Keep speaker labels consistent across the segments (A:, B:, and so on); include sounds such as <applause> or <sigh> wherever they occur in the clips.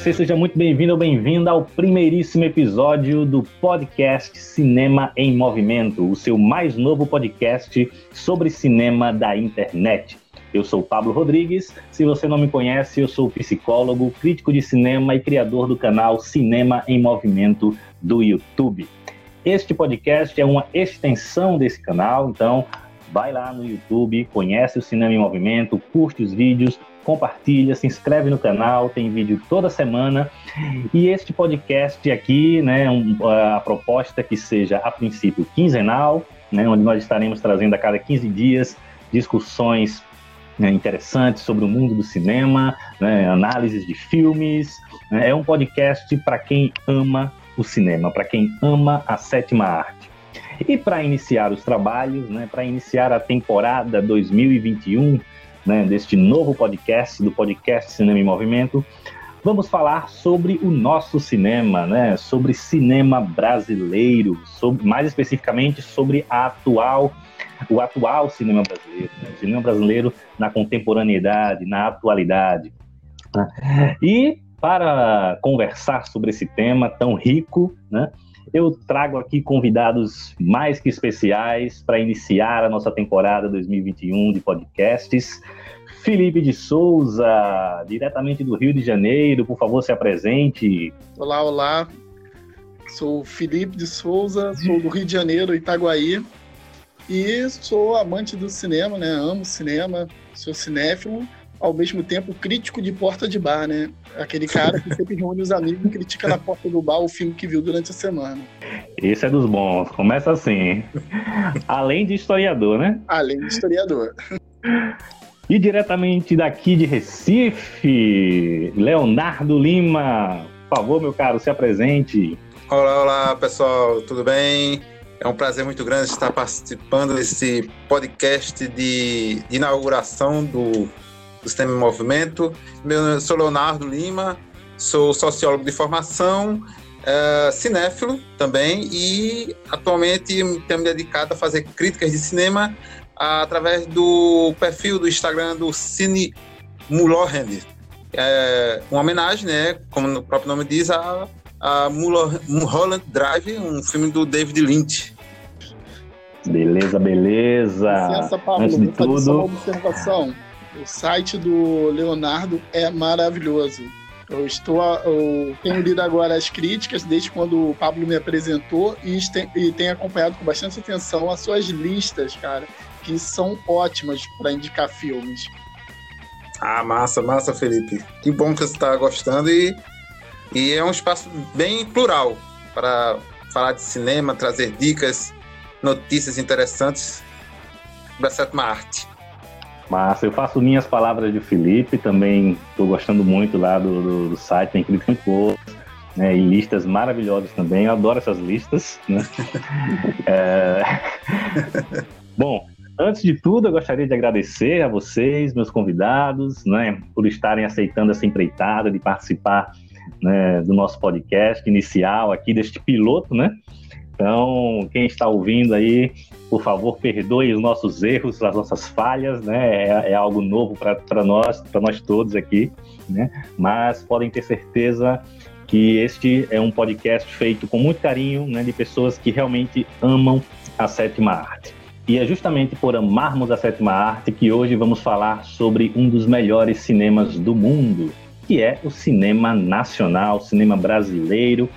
A: Você seja muito bem-vindo ou bem-vinda ao primeiríssimo episódio do podcast Cinema em Movimento, o seu mais novo podcast sobre cinema da internet. Eu sou Pablo Rodrigues. Se você não me conhece, eu sou psicólogo, crítico de cinema e criador do canal Cinema em Movimento do YouTube. Este podcast é uma extensão desse canal, então vai lá no YouTube, conhece o Cinema em Movimento, curte os vídeos, compartilha, se inscreve no canal, tem vídeo toda semana. E este podcast aqui, né, um, a proposta é que seja a princípio quinzenal, né, onde nós estaremos trazendo a cada 15 dias discussões né, interessantes sobre o mundo do cinema, né, análises de filmes. Né, é um podcast para quem ama o cinema, para quem ama a sétima arte. E para iniciar os trabalhos, né, para iniciar a temporada 2021, né, deste novo podcast, do podcast Cinema em Movimento, vamos falar sobre o nosso cinema, né, sobre cinema brasileiro, sobre, mais especificamente sobre a atual, o atual cinema brasileiro, né, o cinema brasileiro na contemporaneidade, na atualidade. Né. E para conversar sobre esse tema tão rico, né, eu trago aqui convidados mais que especiais para iniciar a nossa temporada 2021 de podcasts. Felipe de Souza, diretamente do Rio de Janeiro, por favor, se apresente.
B: Olá, olá. Sou Felipe de Souza, sou do Rio de Janeiro, Itaguaí. E sou amante do cinema, né? Amo cinema, sou cinéfilo ao mesmo tempo crítico de porta de bar, né? Aquele cara que sempre reúne os amigos e critica na porta do bar o filme que viu durante a semana.
A: Esse é dos bons, começa assim. Além de historiador, né?
B: Além de historiador.
A: E diretamente daqui de Recife, Leonardo Lima. Por favor, meu caro, se apresente.
C: Olá, olá, pessoal, tudo bem? É um prazer muito grande estar participando desse podcast de, de inauguração do do Sistema em Movimento. Meu, sou Leonardo Lima, sou sociólogo de formação, é, cinéfilo também e atualmente tenho me dedicado a fazer críticas de cinema através do perfil do Instagram do Cine Mulholland. É uma homenagem, né, como o próprio nome diz, a, a Mulholland Drive, um filme do David Lynch.
A: Beleza, beleza.
B: Licença, Pablo, Antes de tudo, uma observação. O site do Leonardo é maravilhoso. Eu estou, eu tenho lido agora as críticas desde quando o Pablo me apresentou e, e tenho acompanhado com bastante atenção as suas listas, cara, que são ótimas para indicar filmes.
C: Ah, massa, massa, Felipe. Que bom que você está gostando e, e é um espaço bem plural para falar de cinema, trazer dicas, notícias interessantes da sétima arte.
A: Massa, eu faço minhas palavras de Felipe, também estou gostando muito lá do, do, do site, tem críticas muito boas, né, e listas maravilhosas também, eu adoro essas listas. Né? <laughs> é... Bom, antes de tudo, eu gostaria de agradecer a vocês, meus convidados, né, por estarem aceitando essa empreitada de participar né, do nosso podcast inicial aqui, deste piloto, né? Então, quem está ouvindo aí, por favor, perdoe os nossos erros, as nossas falhas, né? É, é algo novo para nós, para nós todos aqui, né? Mas podem ter certeza que este é um podcast feito com muito carinho, né? De pessoas que realmente amam a sétima arte. E é justamente por amarmos a sétima arte que hoje vamos falar sobre um dos melhores cinemas do mundo, que é o cinema nacional, o cinema brasileiro,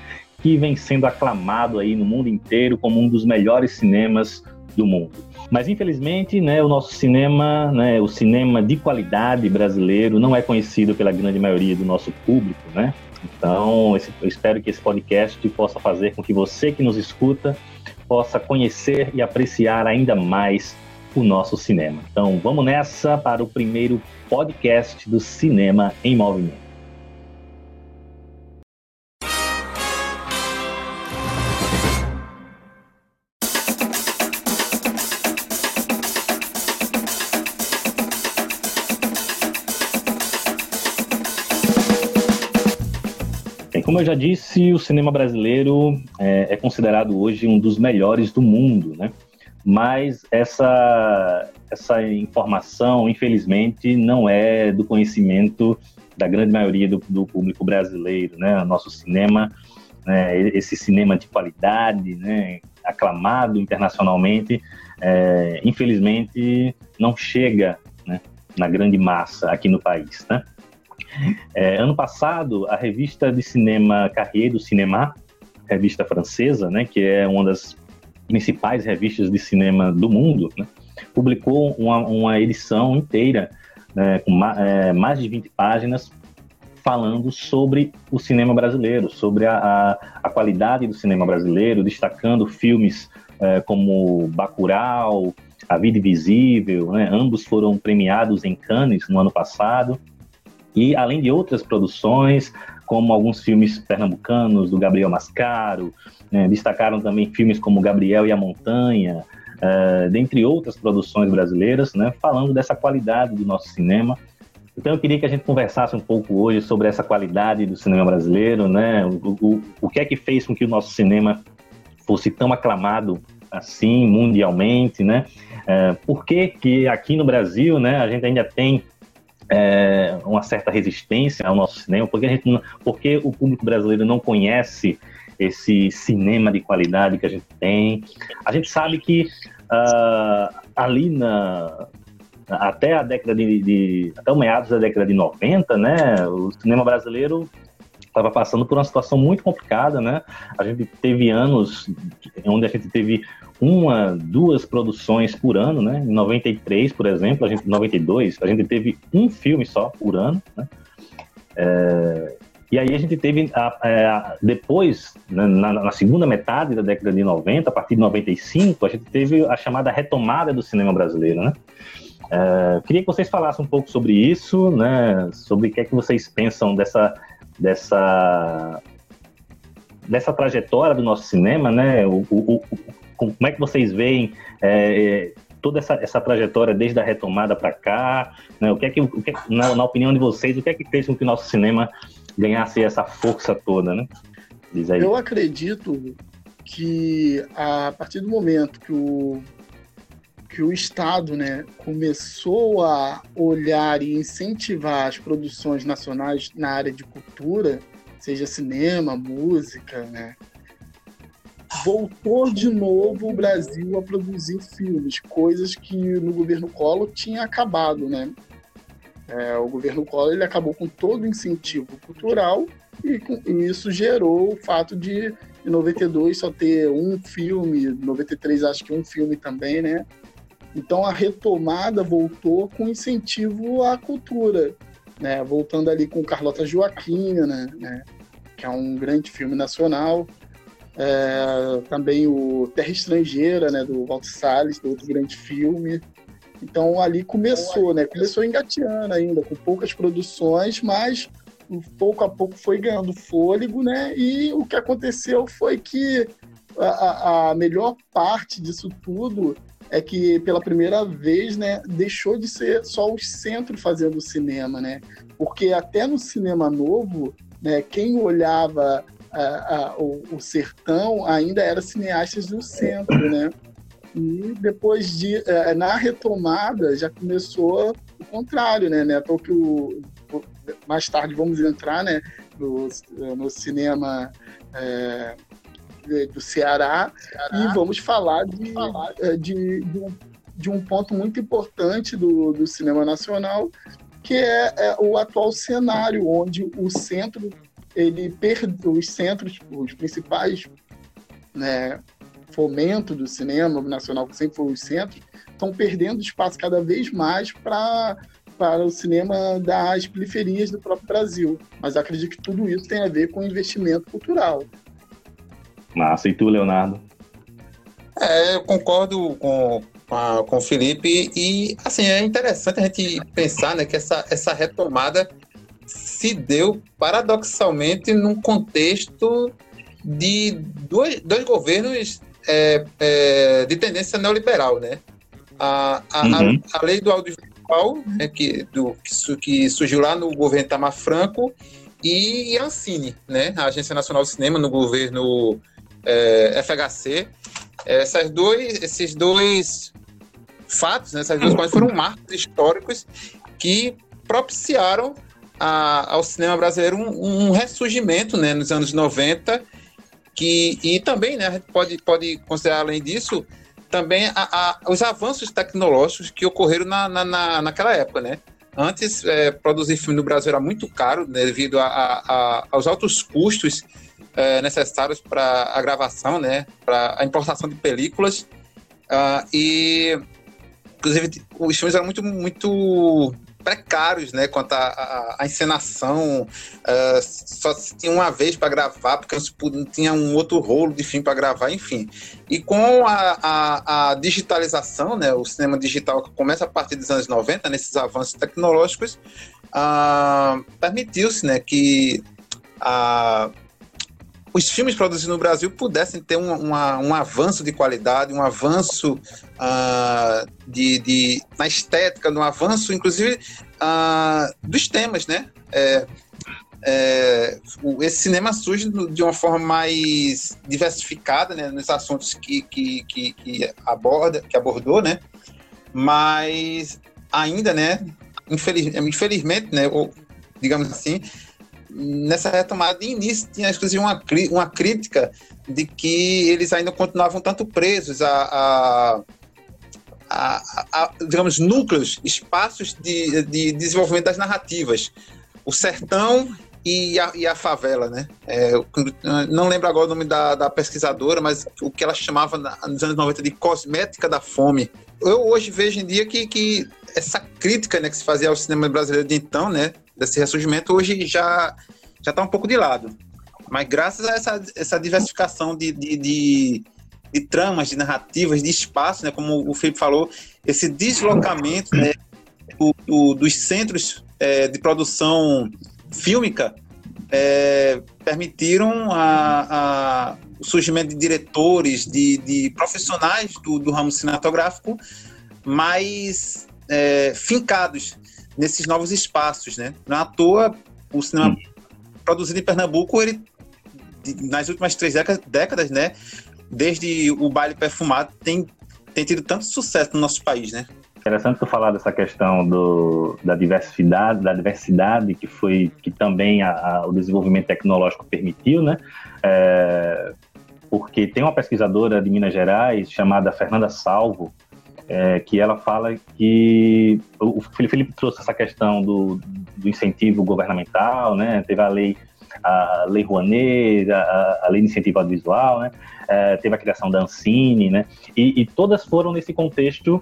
A: que vem sendo aclamado aí no mundo inteiro como um dos melhores cinemas do mundo. Mas infelizmente, né, o nosso cinema, né, o cinema de qualidade brasileiro não é conhecido pela grande maioria do nosso público, né? Então, eu espero que esse podcast possa fazer com que você que nos escuta possa conhecer e apreciar ainda mais o nosso cinema. Então, vamos nessa para o primeiro podcast do Cinema em Movimento. Eu já disse, o cinema brasileiro é, é, considerado hoje um dos melhores do mundo, né? Mas essa, essa informação, infelizmente, não é do conhecimento da grande maioria do, do público brasileiro, né? Nosso cinema, né? esse cinema de qualidade, né? aclamado internacionalmente, é, infelizmente não chega né? na grande massa aqui no país, né? É, ano passado, a revista de cinema Carrier do Cinema, revista francesa, né, que é uma das principais revistas de cinema do mundo, né, publicou uma, uma edição inteira né, com ma, é, mais de 20 páginas falando sobre o cinema brasileiro, sobre a, a, a qualidade do cinema brasileiro, destacando filmes é, como Bacurau, A Vida Invisível, né, ambos foram premiados em Cannes no ano passado, e além de outras produções, como alguns filmes pernambucanos do Gabriel Mascaro, né, destacaram também filmes como Gabriel e a Montanha, uh, dentre outras produções brasileiras, né, falando dessa qualidade do nosso cinema. Então eu queria que a gente conversasse um pouco hoje sobre essa qualidade do cinema brasileiro, né, o, o, o que é que fez com que o nosso cinema fosse tão aclamado assim mundialmente, né? Uh, por que, que aqui no Brasil, né, a gente ainda tem é, uma certa resistência ao nosso cinema, porque, porque o público brasileiro não conhece esse cinema de qualidade que a gente tem. A gente sabe que uh, ali na até a década de, de, até o meados da década de 90, né, o cinema brasileiro estava passando por uma situação muito complicada, né? A gente teve anos onde a gente teve uma, duas produções por ano, né? Em 93, por exemplo, a gente, 92, a gente teve um filme só por ano, né? É, e aí a gente teve, a, é, a, depois, né, na, na, segunda metade da década de 90, a partir de 95, a gente teve a chamada retomada do cinema brasileiro, né? É, queria que vocês falassem um pouco sobre isso, né? Sobre o que é que vocês pensam dessa, dessa, dessa trajetória do nosso cinema, né? O, o, como é que vocês veem é, toda essa, essa trajetória desde a retomada para cá? Né? O que é que, o que é, na, na, opinião de vocês, o que é que fez com que o nosso cinema ganhasse essa força toda, né?
B: Eu acredito que a partir do momento que o que o Estado né, começou a olhar e incentivar as produções nacionais na área de cultura, seja cinema, música, né, voltou de novo o Brasil a produzir filmes, coisas que no governo Collor tinha acabado, né? É, o governo Collor ele acabou com todo o incentivo cultural e, com, e, isso gerou o fato de em 92 só ter um filme, 93 acho que um filme também, né? Então a retomada voltou com incentivo à cultura, né? Voltando ali com Carlota Joaquina, né? né? Que é um grande filme nacional. É, também o Terra Estrangeira, né, do Walter Salles, outro grande filme. Então ali começou, né? Começou engateando ainda, com poucas produções, mas pouco a pouco foi ganhando fôlego, né? E o que aconteceu foi que a, a melhor parte disso tudo é que pela primeira vez, né, deixou de ser só o centro fazendo cinema, né? Porque até no cinema novo, né, quem olhava a, o, o, sertão ainda era cineastas do centro, né? E depois de é, na retomada já começou o contrário, né? né? Porque o, mais tarde vamos entrar, né? No, no cinema é, do Ceará, Ceará, e vamos falar de, é, de, de, de, um ponto muito importante do, do cinema nacional, que é, é o atual cenário onde o centro ele perde os centros, os principais né, fomento do cinema nacional, que sempre foi os centros, estão perdendo espaço cada vez mais para para o cinema das periferias do próprio Brasil. Mas acredito que tudo isso tem a ver com investimento cultural.
A: Massa. E tu, Leonardo?
C: É, eu concordo com, com, o Felipe e, assim, é interessante a gente pensar né, que essa, essa retomada se deu paradoxalmente num contexto de dois, dois governos é, é, de tendência neoliberal, né? A, a, uhum. a, a lei do audiovisual, né, que, do, que surgiu lá no governo Tamar Franco, e a Ancine, né, a Agência Nacional do Cinema, no governo é, FHC. Essas dois, esses dois fatos, né, essas duas coisas foram marcos históricos que propiciaram a, ao cinema brasileiro um, um, ressurgimento né, nos anos 90, que, e também né, a gente pode, pode considerar, além disso, também a, a, os avanços tecnológicos que ocorreram na, na, na naquela época. Né? Antes, é, produzir filme no Brasil era muito caro, né, devido a, a, aos altos custos é, necessários para a gravação, né, para a importação de películas. Uh, e, inclusive, os filmes eram muito, muito precários, né, quanto à encenação. Uh, só tinha uma vez para gravar, porque não tinha um outro rolo de filme para gravar, enfim. E com a, a, a, digitalização, né, o cinema digital que começa a partir dos anos 90, nesses avanços tecnológicos, uh, permitiu-se né, que a os filmes produzidos no Brasil pudessem ter um, uma, um avanço de qualidade, um avanço uh, de, de, na estética, um avanço, inclusive, uh, dos temas, né? É, é, esse cinema surge de uma forma mais diversificada, né, nos assuntos que, que, que, que aborda, que abordou, né? Mas ainda, né? Infeliz, infelizmente, né? Ou, digamos assim, nessa retomada de início tinha inclusive uma, uma crítica de que eles ainda continuavam tanto presos a, a, a, a digamos, núcleos, espaços de, de desenvolvimento das narrativas. O sertão e a, e a favela, né? É, não lembro agora o nome da, da, pesquisadora, mas o que ela chamava nos anos 90 de cosmética da fome. Eu hoje vejo em dia que, que essa crítica né, que se fazia ao cinema brasileiro de então, né? Desse ressurgimento hoje já já está um pouco de lado. Mas graças a essa, essa diversificação de, de, de, de tramas, de narrativas, de espaço, né, como o Felipe falou, esse deslocamento né, do, do, dos centros é, de produção fílmica é, permitiram a, a, o surgimento de diretores, de, de profissionais do, do ramo cinematográfico mais é, fincados nesses novos espaços, né? Não é à toa o cinema produzido em Pernambuco, ele nas últimas três décadas, né? Desde o baile perfumado tem tem tido tanto sucesso no nosso país, né?
A: Interessante tu falar dessa questão do, da diversidade, da diversidade que foi que também a, a, o desenvolvimento tecnológico permitiu, né? É, porque tem uma pesquisadora de Minas Gerais chamada Fernanda Salvo, é, que ela fala que o Felipe trouxe essa questão do, do incentivo governamental, né? Teve a lei a lei Rouanet, a, a lei de incentivo audiovisual, né? É, teve a criação da Ancine, né? E, e, todas foram nesse contexto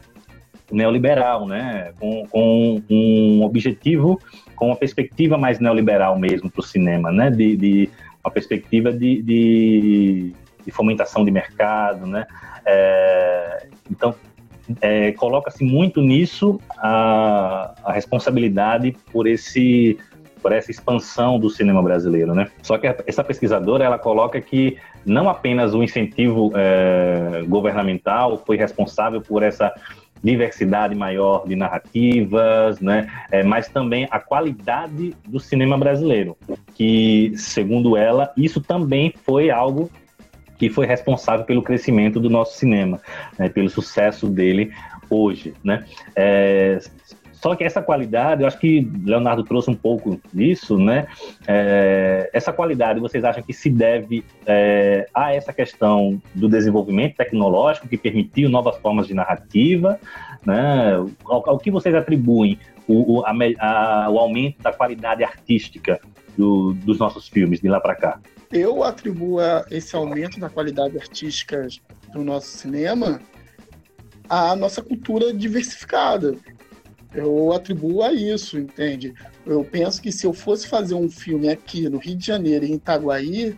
A: neoliberal, né? Com, com, um objetivo, com uma perspectiva mais neoliberal mesmo para o cinema, né? De, de, uma perspectiva de, de, de fomentação de mercado, né? É, então é, coloca-se muito nisso a, a responsabilidade por esse por essa expansão do cinema brasileiro, né? Só que essa pesquisadora ela coloca que não apenas o incentivo é, governamental foi responsável por essa diversidade maior de narrativas, né? É, mas também a qualidade do cinema brasileiro, que segundo ela isso também foi algo que foi responsável pelo crescimento do nosso cinema, né, pelo sucesso dele hoje, né? É, só que essa qualidade, eu acho que Leonardo trouxe um pouco disso, né? É, essa qualidade, vocês acham que se deve é, a essa questão do desenvolvimento tecnológico que permitiu novas formas de narrativa, né? Ao, ao que vocês atribuem o, o, a, a, o aumento da qualidade artística do, dos nossos filmes de lá para cá?
B: Eu atribuo esse aumento da qualidade artística do nosso cinema à nossa cultura diversificada. Eu atribuo a isso, entende? Eu penso que se eu fosse fazer um filme aqui no Rio de Janeiro, em Itaguaí,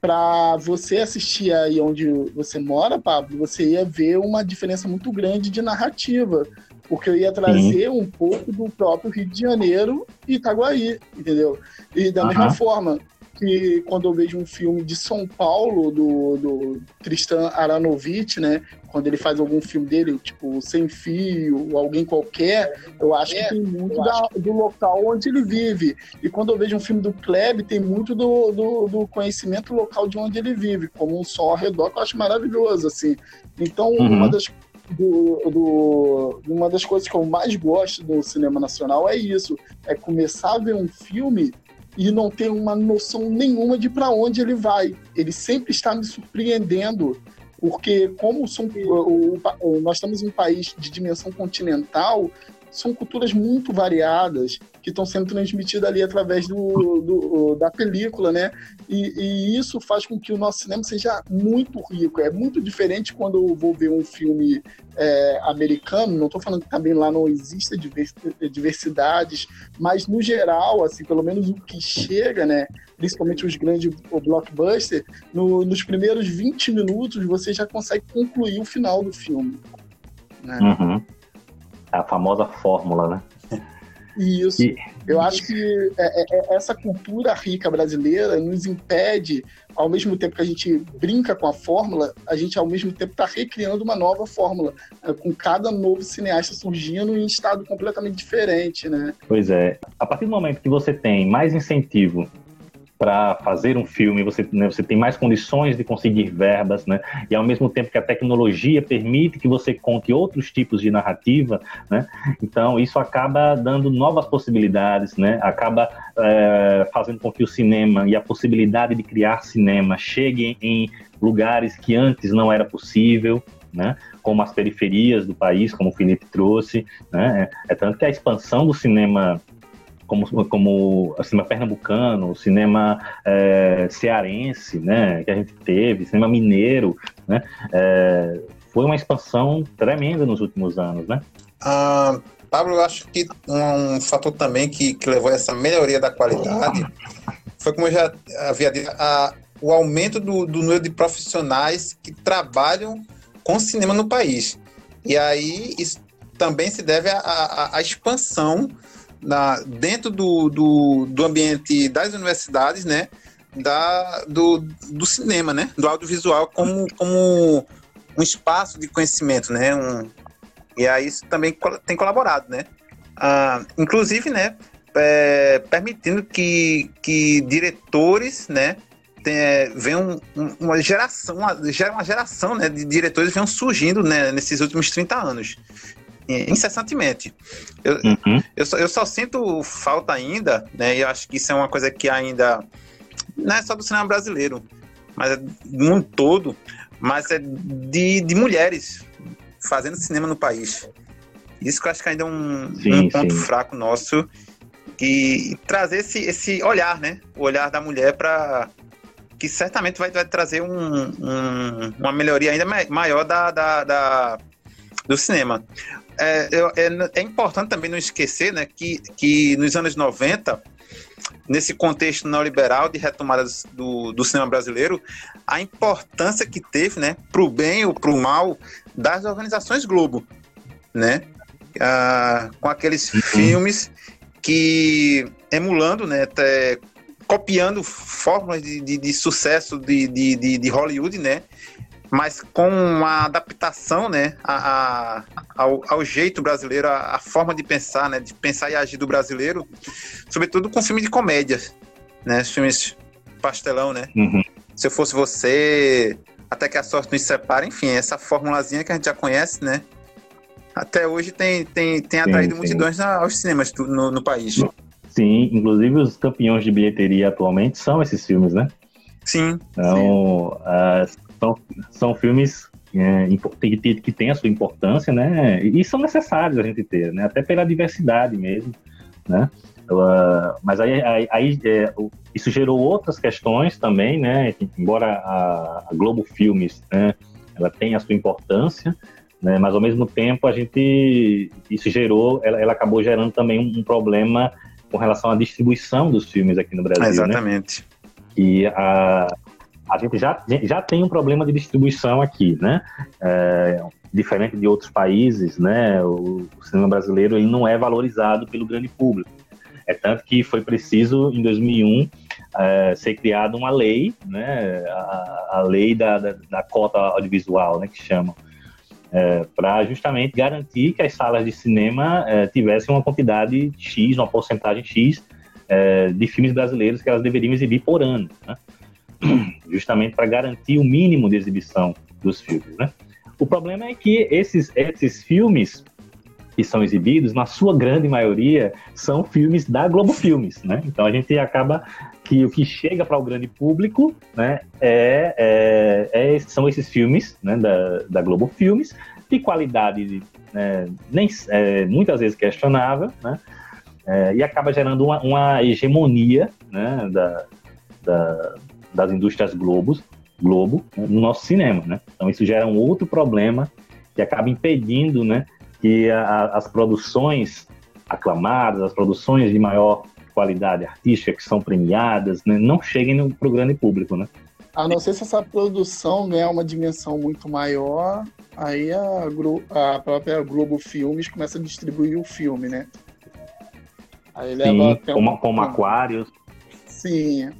B: para você assistir aí onde você mora, Pablo, você ia ver uma diferença muito grande de narrativa, porque eu ia trazer um pouco do próprio Rio de Janeiro e Itaguaí, entendeu? E da uhum. mesma forma, que quando eu vejo um filme de São Paulo, do, do Tristan Aranovich, né? Quando ele faz algum filme dele, tipo Sem Fio, alguém qualquer, eu acho que tem muito da, do local onde ele vive. E quando eu vejo um filme do Kleb, tem muito do, do, do conhecimento local de onde ele vive, como um som ao redor, que eu acho maravilhoso, assim. Então, uhum. uma das do, do, uma das coisas que eu mais gosto do cinema nacional é isso, é começar a ver um filme e não ter uma noção nenhuma de para onde ele vai. Ele sempre está me surpreendendo, porque como são, o, o, nós estamos em um país de dimensão continental, são culturas muito variadas que estão sendo transmitidas ali através do, do da película, né? E, e, isso faz com que o nosso cinema seja muito rico. É muito diferente quando eu vou ver um filme é, americano. Não estou falando que também lá não exista diversidades, mas no geral, assim, pelo menos o que chega, né? Principalmente os grandes o blockbuster, no, nos primeiros 20 minutos você já consegue concluir o final do filme.
A: Né? Uhum a famosa fórmula, né?
B: Isso. E... Eu acho que é, é, é, essa cultura rica brasileira nos impede, ao mesmo tempo que a gente brinca com a fórmula, a gente ao mesmo tempo está recriando uma nova fórmula, com cada novo cineasta surgindo em estado completamente diferente, né?
A: Pois é. A partir do momento que você tem mais incentivo para fazer um filme, você, né, você tem mais condições de conseguir verbas, né? E ao mesmo tempo que a tecnologia permite que você conte outros tipos de narrativa, né? Então isso acaba dando novas possibilidades, né? Acaba é, fazendo com que o cinema e a possibilidade de criar cinema cheguem em lugares que antes não era possível, né? Como as periferias do país, como o Felipe trouxe, né? É, tanto que a expansão do cinema como, como cinema pernambucano, cinema é, cearense, né, que a gente teve, cinema mineiro, né, é, foi uma expansão tremenda nos últimos anos, né?
C: Ah, Pablo, eu acho que um, um fator também que, que levou a essa melhoria da qualidade foi, como eu já havia dito, a, o aumento do, do número de profissionais que trabalham com cinema no país. E aí isso também se deve à expansão na, dentro do, do, do ambiente das universidades, né? Da, do, do cinema, né? Do audiovisual como, como um espaço de conhecimento, né? Um, e aí isso também tem colaborado, né? Ah, inclusive, né? É, permitindo que, que diretores, né? Tem, é, venham uma geração, uma, uma geração né, de diretores venham surgindo né, nesses últimos 30 anos incessantemente. Eu, uhum. eu, só, eu só sinto falta ainda, né? E eu acho que isso é uma coisa que ainda não é só do cinema brasileiro, mas é do mundo todo, mas é de, de mulheres fazendo cinema no país. Isso que eu acho que ainda é um, sim, um ponto sim. fraco nosso e, trazer esse, esse olhar, né? O olhar da mulher para que certamente vai, vai trazer um, um, uma melhoria ainda maior da, da, da, do cinema é, é, é, importante também não esquecer né, que, que nos anos 90, nesse contexto neoliberal de retomada do, do cinema brasileiro, a importância que teve, né, para o bem ou para o mal, das organizações Globo, né, ah, com aqueles uhum. filmes que, emulando, né, até, copiando fórmulas de, de, de sucesso de, de, de Hollywood, né, mas com uma adaptação, né, a, a ao, ao, jeito brasileiro, a, a, forma de pensar, né, de pensar e agir do brasileiro, sobretudo com filmes de comédia, né, filmes pastelão, né. Uhum. Se eu fosse você, até que a sorte nos separe, enfim, essa formulazinha que a gente já conhece, né, até hoje tem, tem, tem atraído sim, multidões aos cinemas no, no país.
A: Sim, inclusive os campeões de bilheteria atualmente são esses filmes, né?
C: Sim.
A: Então, sim. Uh, são, são filmes é, que, que têm a sua importância, né? E são necessários a gente ter, né? Até pela diversidade mesmo, né? Uh, mas aí, aí, aí é, isso gerou outras questões também, né? Embora a, a Globo Filmes, né? Ela tem a sua importância, né? Mas ao mesmo tempo a gente isso gerou, ela, ela acabou gerando também um, um, problema com relação à distribuição dos filmes aqui no Brasil, né?
C: Exatamente.
A: Né? E a, a gente já, já tem um problema de distribuição aqui, né? É, diferente de outros países, né? O, o, cinema brasileiro ele não é valorizado pelo grande público. É tanto que foi preciso, em 2001, é, ser criada uma lei, né? A, a lei da, da, da, cota audiovisual, né? Que chamam. É, para justamente garantir que as salas de cinema é, tivessem uma quantidade X, uma porcentagem X é, de filmes brasileiros que elas deveriam exibir por ano. Né? <clears throat> justamente para garantir o mínimo de exibição dos filmes, né? O problema é que esses, esses filmes que são exibidos, na sua grande maioria, são filmes da Globo Filmes, né? Então a gente acaba que o que chega para o grande público, né, é, é, é, são esses filmes, né, da, da Globo Filmes, de qualidade né, nem, é, muitas vezes questionável, né, é, e acaba gerando uma, uma hegemonia, né, da, da, das indústrias Globos, Globo no nosso cinema, né? Então isso gera um outro problema que acaba impedindo, né, que a, as produções aclamadas, as produções de maior qualidade artística que são premiadas, né, não cheguem para o grande público, né?
B: A não ser se essa produção ganhar uma dimensão muito maior, aí a, a própria Globo Filmes começa a distribuir o filme, né?
A: Aí leva Sim, como, um... como Aquários.
B: Sim.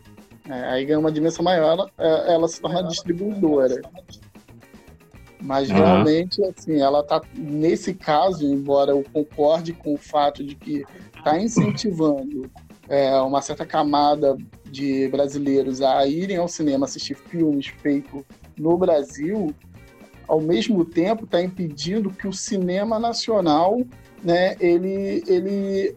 B: É, aí ganha uma dimensão maior, ela, é, ela se torna distribuidora. Mas uhum. realmente, assim, ela está nesse caso, embora eu concorde com o fato de que está incentivando é, uma certa camada de brasileiros a irem ao cinema assistir filmes feitos no Brasil, ao mesmo tempo está impedindo que o cinema nacional né, ele, ele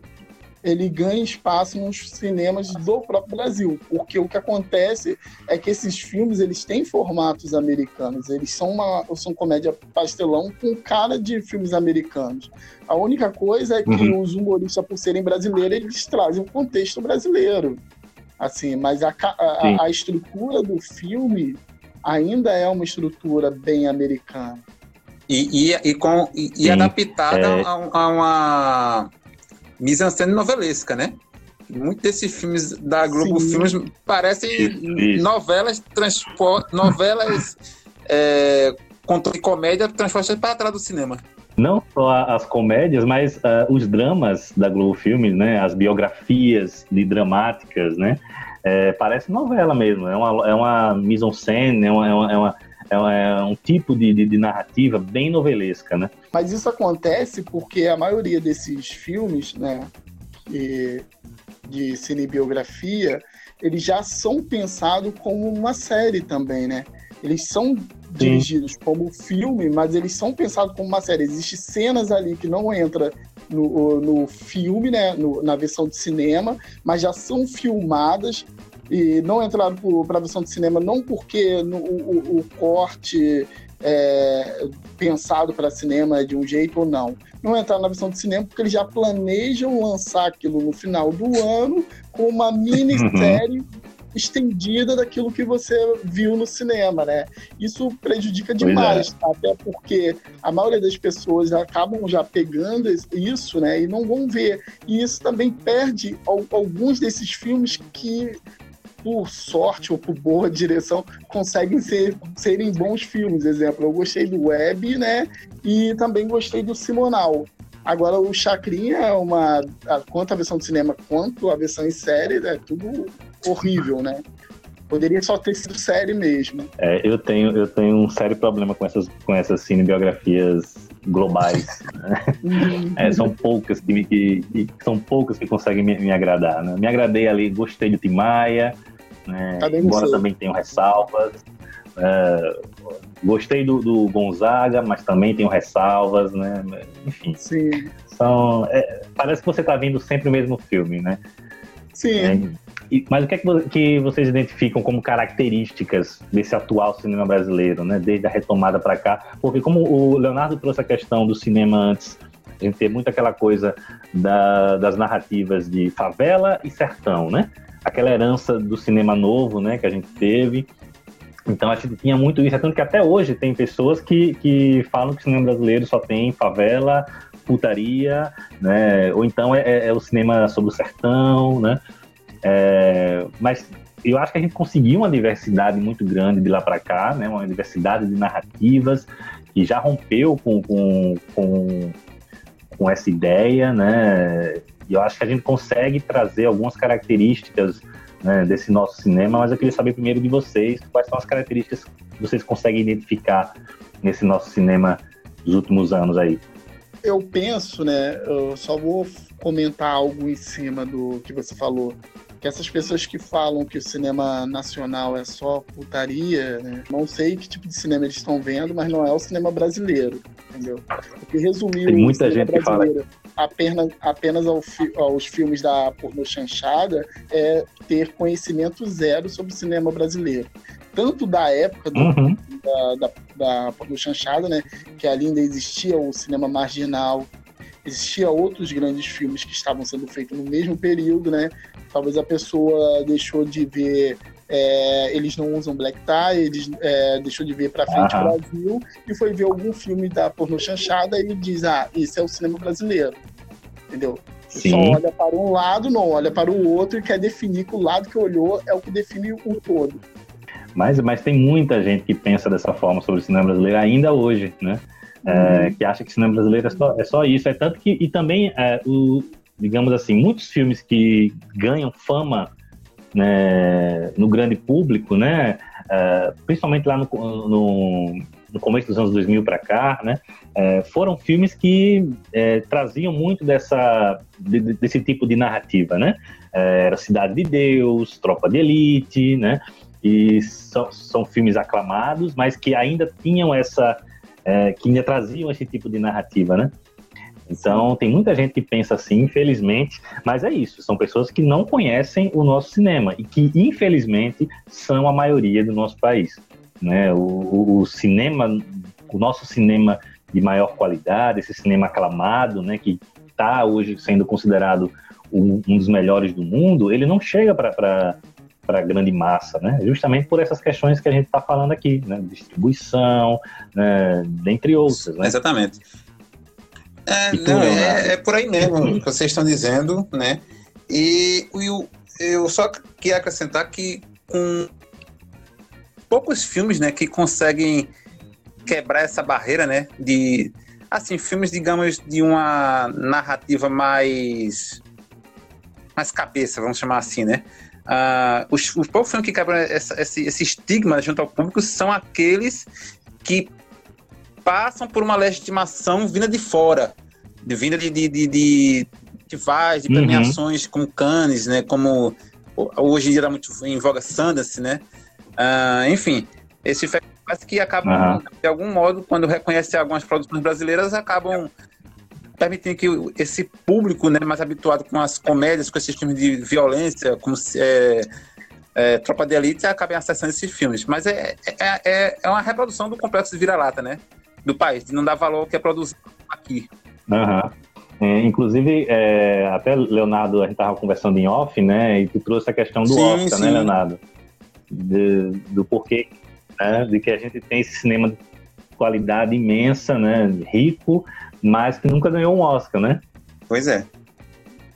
B: ele ganha espaço nos cinemas do próprio Brasil, porque o que acontece é que esses filmes eles têm formatos americanos, eles são uma são comédia pastelão com cara de filmes americanos. A única coisa é que uhum. os humoristas, por serem brasileiros, eles trazem um contexto brasileiro, assim, mas a, a, a estrutura do filme ainda é uma estrutura bem americana.
C: E, e, e, com, e, e adaptada é... a, a uma mise-en-scène novelesca, né? Muitos desses filmes da Globo Sim. Filmes parecem Isso. novelas novelas <laughs> é, de comédia transpostas para trás do cinema.
A: Não só as comédias, mas uh, os dramas da Globo Filmes, né? As biografias de dramáticas, né? É, parece novela mesmo. É uma, é uma mise-en-scène, é uma, é uma, é uma é, um tipo de, de, de, narrativa bem novelesca, né?
B: Mas isso acontece porque a maioria desses filmes, né, de, de cinebiografia, eles já são pensados como uma série também, né? Eles são dirigidos como filme, mas eles são pensados como uma série. Existem cenas ali que não entra no, no filme, né, no, na versão de cinema, mas já são filmadas e não entraram para a versão de cinema não porque no, o, o, corte é, pensado para cinema é de um jeito ou não. Não entraram na versão de cinema porque eles já planejam lançar aquilo no final do ano com uma minissérie uhum. estendida daquilo que você viu no cinema, né? Isso prejudica demais, é. até porque a maioria das pessoas acabam já pegando isso, né? E não vão ver. E isso também perde alguns desses filmes que por sorte ou por boa direção, conseguem ser, serem bons filmes. Exemplo, eu gostei do Web, né? E também gostei do Simonal. Agora, o Chacrinha é uma. Quanto a versão de cinema quanto a versão em série, é tudo horrível, né? Poderia só ter sido série mesmo.
A: É, eu tenho, eu tenho um sério problema com essas, com essas cinebiografias globais. Né? Uhum. É, são poucas que, que, que, são poucas que conseguem me, me agradar. Né? Me agradei ali, gostei do Timaya, né? Tá embora também tenham ressalvas. É, gostei do, do, Gonzaga, mas também tenho ressalvas, né? Enfim.
B: Sim.
A: São, é, parece que você está vendo sempre o mesmo filme, né?
B: Sim. É,
A: e, mas o que é que, que vocês identificam como características desse atual cinema brasileiro, né? Desde a retomada para cá? Porque como o Leonardo trouxe a questão do cinema antes, a gente tem muito aquela coisa da, das narrativas de favela e sertão, né? Aquela herança do cinema novo, né, que a gente teve. Então a gente tinha muito isso, é tanto que até hoje tem pessoas que, que falam que o cinema brasileiro só tem favela, putaria, né, ou então é, é, é o cinema sobre o sertão, né, é, mas eu acho que a gente conseguiu uma diversidade muito grande de lá para cá, né, uma diversidade de narrativas que já rompeu com, com, com, com essa ideia, né, e eu acho que a gente consegue trazer algumas características né, desse nosso cinema, mas eu queria saber primeiro de vocês quais são as características que vocês conseguem identificar nesse nosso cinema dos últimos anos aí.
B: Eu penso, né? Eu só vou comentar algo em cima do que você falou. Que essas pessoas que falam que o cinema nacional é só putaria, né? não sei que tipo de cinema eles estão vendo, mas não é o cinema brasileiro, entendeu? Porque resumir
A: Tem muita gente que fala
B: apenas, apenas ao fi, aos filmes da porno chanchada é ter conhecimento zero sobre o cinema brasileiro. Tanto da época do, uhum. da, da, da porno chanchada, né? Que ali ainda existia o cinema marginal, existia outros grandes filmes que estavam sendo feitos no mesmo período, né? Talvez a pessoa deixou de ver é, eles não usam black tie, eles é, deixou de ver para frente o Brasil e foi ver algum filme da porno chanchada e diz, ah, esse é o cinema brasileiro, entendeu? Sim. Só olha para um lado, não olha para o outro e quer definir que o lado que olhou é o que define o todo.
A: Mas, mas tem muita gente que pensa dessa forma sobre o cinema brasileiro ainda hoje, né? É, que acha que cinema brasileiro é só, é só isso. É tanto que, e também, é, o, digamos assim, muitos filmes que ganham fama né, no grande público, né, é, principalmente lá no, no, no, começo dos anos 2000 para cá, né, é, foram filmes que é, traziam muito dessa, de, desse tipo de narrativa. Né? É, era Cidade de Deus, Tropa de Elite, né, e são filmes aclamados, mas que ainda tinham essa é, que ainda traziam esse tipo de narrativa, né? Então, tem muita gente que pensa assim, infelizmente, mas é isso, são pessoas que não conhecem o nosso cinema e que, infelizmente, são a maioria do nosso país. Né? O, o, cinema, o nosso cinema de maior qualidade, esse cinema aclamado, né, que está hoje sendo considerado um, um, dos melhores do mundo, ele não chega para para a grande massa, né? Justamente por essas questões que a gente está falando aqui, né? Distribuição, né? dentre outras. Né?
C: Exatamente. É, não, é, é, por aí mesmo que vocês estão dizendo, né? E eu, eu só queria acrescentar que com poucos filmes, né, que conseguem quebrar essa barreira, né, de assim filmes, digamos, de uma narrativa mais mais cabeça, vamos chamar assim, né? Uh, os, os poucos filmes que quebram essa, esse, esse estigma junto ao público são aqueles que passam por uma legitimação vinda de fora, de, vinda de, de, de, de festivais, de uhum. premiações uhum. como Cannes, né? Como hoje em dia está muito em voga Sundance, né? Uh, enfim, esses festivais que acabam, uhum. de algum modo, quando reconhecem algumas produções brasileiras, acabam permitindo que esse público né, mais habituado com as comédias, com esses filmes de violência, como é, é, Tropa de Elite, acabem acessando esses filmes. Mas é, é, é, é uma reprodução do complexo de vira-lata, né? Do país, de não dar valor ao que é produzido aqui.
A: Uhum. É, inclusive, é, até Leonardo, a gente estava conversando em off, né? E tu trouxe a questão do sim, Oscar, né, sim. né, Leonardo? De, do porquê né, de que a gente tem esse cinema de qualidade imensa, né? Rico, mas que nunca ganhou um Oscar, né?
C: Pois é.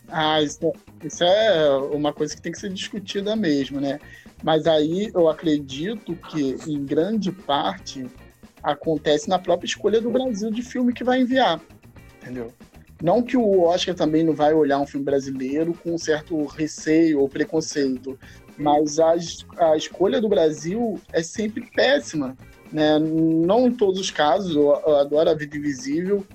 B: Ah, isso, é, isso é uma coisa que tem que ser discutida mesmo, né? Mas aí eu acredito que, em grande parte, acontece na própria escolha do Brasil de filme que vai enviar, entendeu? Não que o Oscar também não vai olhar um filme brasileiro com um certo receio ou preconceito, mas a, a escolha do Brasil é sempre péssima. Né? Não em todos os casos, eu, eu adoro A Vida Invisível,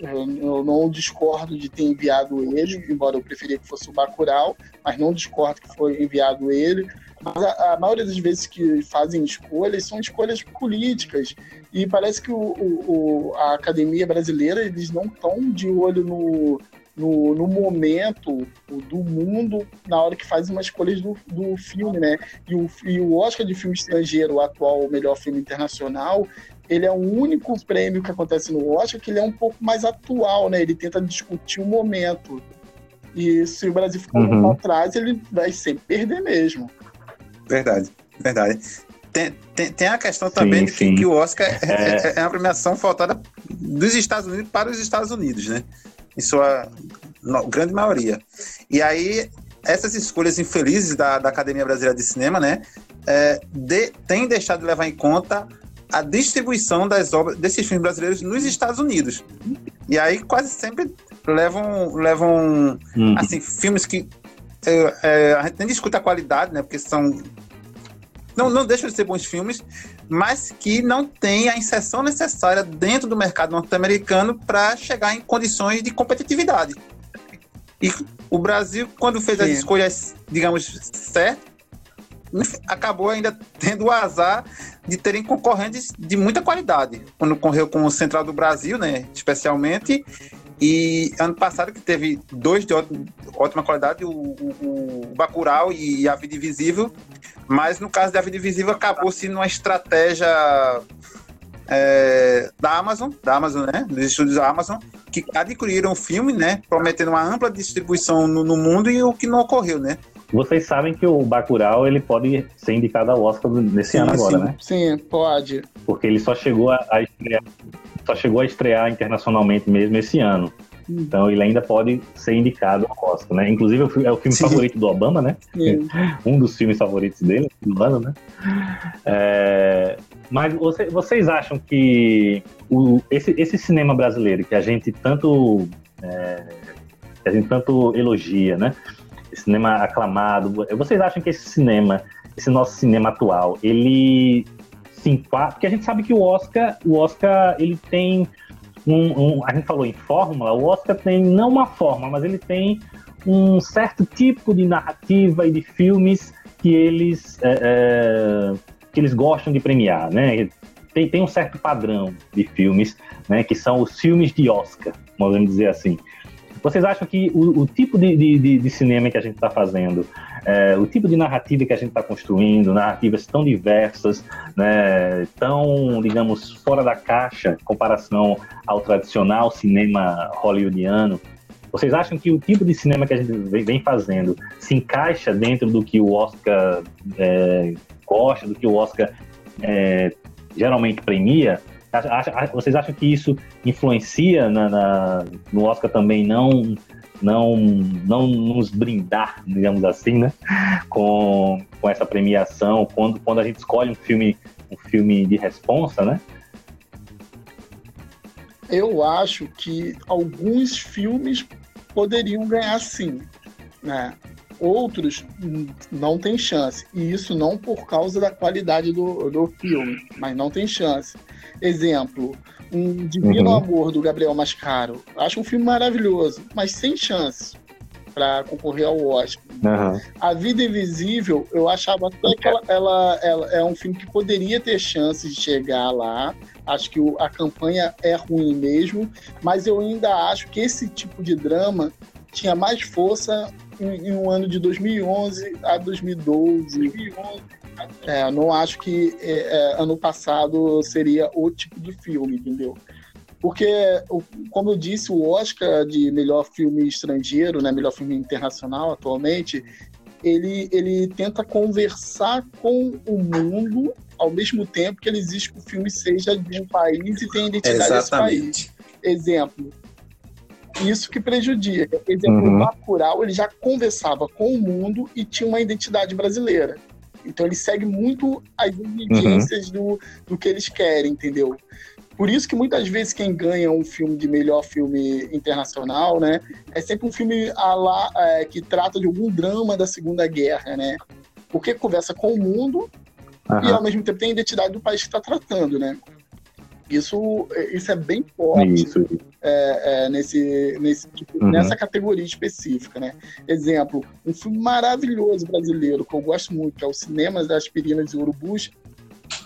B: eu não discordo de ter enviado ele, embora eu preferia que fosse o Bacurau, mas não discordo que foi enviado ele. Mas a, a maioria das vezes que fazem escolhas são escolhas políticas. E parece que o, o, a academia brasileira eles não estão de olho no, no, no, momento do mundo na hora que fazem umas escolhas do, do filme, né? E o, e o Oscar de filme estrangeiro, o atual melhor filme internacional, ele é o único prêmio que acontece no Oscar que ele é um pouco mais atual, né? Ele tenta discutir o momento. E se o Brasil ficar uhum. atrás, ele vai sempre perder mesmo.
C: Verdade, verdade. Tem, tem, tem a questão também sim, de que, que, o Oscar é, é, é uma premiação faltada dos Estados Unidos para os Estados Unidos, né? Em sua no, grande maioria. E aí, essas escolhas infelizes da, da Academia Brasileira de Cinema, né? É, de, tem deixado de levar em conta a distribuição das obras desses filmes brasileiros nos Estados Unidos. E aí quase sempre levam, levam uhum. assim, filmes que é, é, a gente nem discute a qualidade, né? Porque são. Não, não deixam de ser bons filmes, mas que não tem a inserção necessária dentro do mercado norte-americano para chegar em condições de competitividade. E o Brasil, quando fez Sim. as escolhas, digamos, certas, acabou ainda tendo o azar de terem concorrentes de muita qualidade. Quando correu com o Central do Brasil, né, especialmente, e ano passado que teve dois de ótima qualidade, o, o, o Bacurau e a Vida Invisível, mas no caso da Vida Invisível acabou sendo uma estratégia é, da Amazon, da Amazon, né, dos estúdios da Amazon, que adquiriram o filme, né, prometendo uma ampla distribuição no, no mundo e o que não ocorreu, né.
A: Vocês sabem que o Bacurau ele pode ser indicado ao Oscar nesse sim, ano agora,
B: sim,
A: né?
B: Sim, pode.
A: Porque ele só chegou a, a estrear, só chegou a estrear internacionalmente mesmo esse ano. Hum. Então ele ainda pode ser indicado ao Oscar, né? Inclusive é o filme Sim. favorito do Obama, né? Sim. <laughs> Um dos filmes favoritos dele do ano, né? É... Mas você, vocês acham que o, esse, esse cinema brasileiro que a gente tanto é, que a gente tanto elogia, né? Cinema aclamado. Vocês acham que esse cinema, esse nosso cinema atual, ele se enquadra? Porque a gente sabe que o Oscar, o Oscar, ele tem um, um, a gente falou em fórmula, o Oscar tem não uma forma, mas ele tem um certo tipo de narrativa e de filmes que eles é, é, que eles gostam de premiar, né? Tem, tem um certo padrão de filmes, né? Que são os filmes de Oscar, vamos dizer assim. Vocês acham que o, o tipo de, de, de, cinema que a gente está fazendo, é, o tipo de narrativa que a gente está construindo, narrativas tão diversas, né, tão, digamos, fora da caixa em comparação ao tradicional cinema hollywoodiano, vocês acham que o tipo de cinema que a gente vem fazendo se encaixa dentro do que o Oscar é, gosta, do que o Oscar é, geralmente premia? Vocês acham que isso influencia na, na, no Oscar também não, não, não nos brindar, digamos assim, né? Com, com essa premiação, quando, quando a gente escolhe um filme, um filme de responsa, né?
B: Eu acho que alguns filmes poderiam ganhar sim, né? Outros não tem chance. E isso não por causa da qualidade do, do filme, mas não tem chance. Exemplo, um Divino uhum. Amor do Gabriel Mascaro. Acho um filme maravilhoso, mas sem chance para concorrer ao Oscar. Uhum. A Vida Invisível, eu achava até que ela, ela, ela, é um filme que poderia ter chances de chegar lá. Acho que o, a campanha é ruim mesmo, mas eu ainda acho que esse tipo de drama tinha mais força em, em um ano de 2011 a 2012. 2011 é, não acho que é, é, ano passado seria o tipo de filme, entendeu? Porque, como eu disse, o Oscar de melhor filme estrangeiro, né, melhor filme internacional atualmente, ele, ele tenta conversar com o mundo ao mesmo tempo que ele exige que o filme seja de um país e tenha identidade Exatamente. desse país. Exemplo, isso que prejudica. Exemplo, uhum. o Bacurau, ele já conversava com o mundo e tinha uma identidade brasileira. Então ele segue muito as exigências uhum. do, do que eles querem, entendeu? Por isso que muitas vezes quem ganha um filme de melhor filme internacional, né, é sempre um filme lá, é, que trata de algum drama da Segunda Guerra, né? Porque conversa com o mundo uhum. e ao mesmo tempo tem a identidade do país que está tratando, né? Isso, isso é bem forte isso. É, é, nesse, nesse, tipo, uhum. nessa categoria específica, né? Exemplo, um filme maravilhoso brasileiro que eu gosto muito, que é o Cinemas das Aspirinas e Urubus,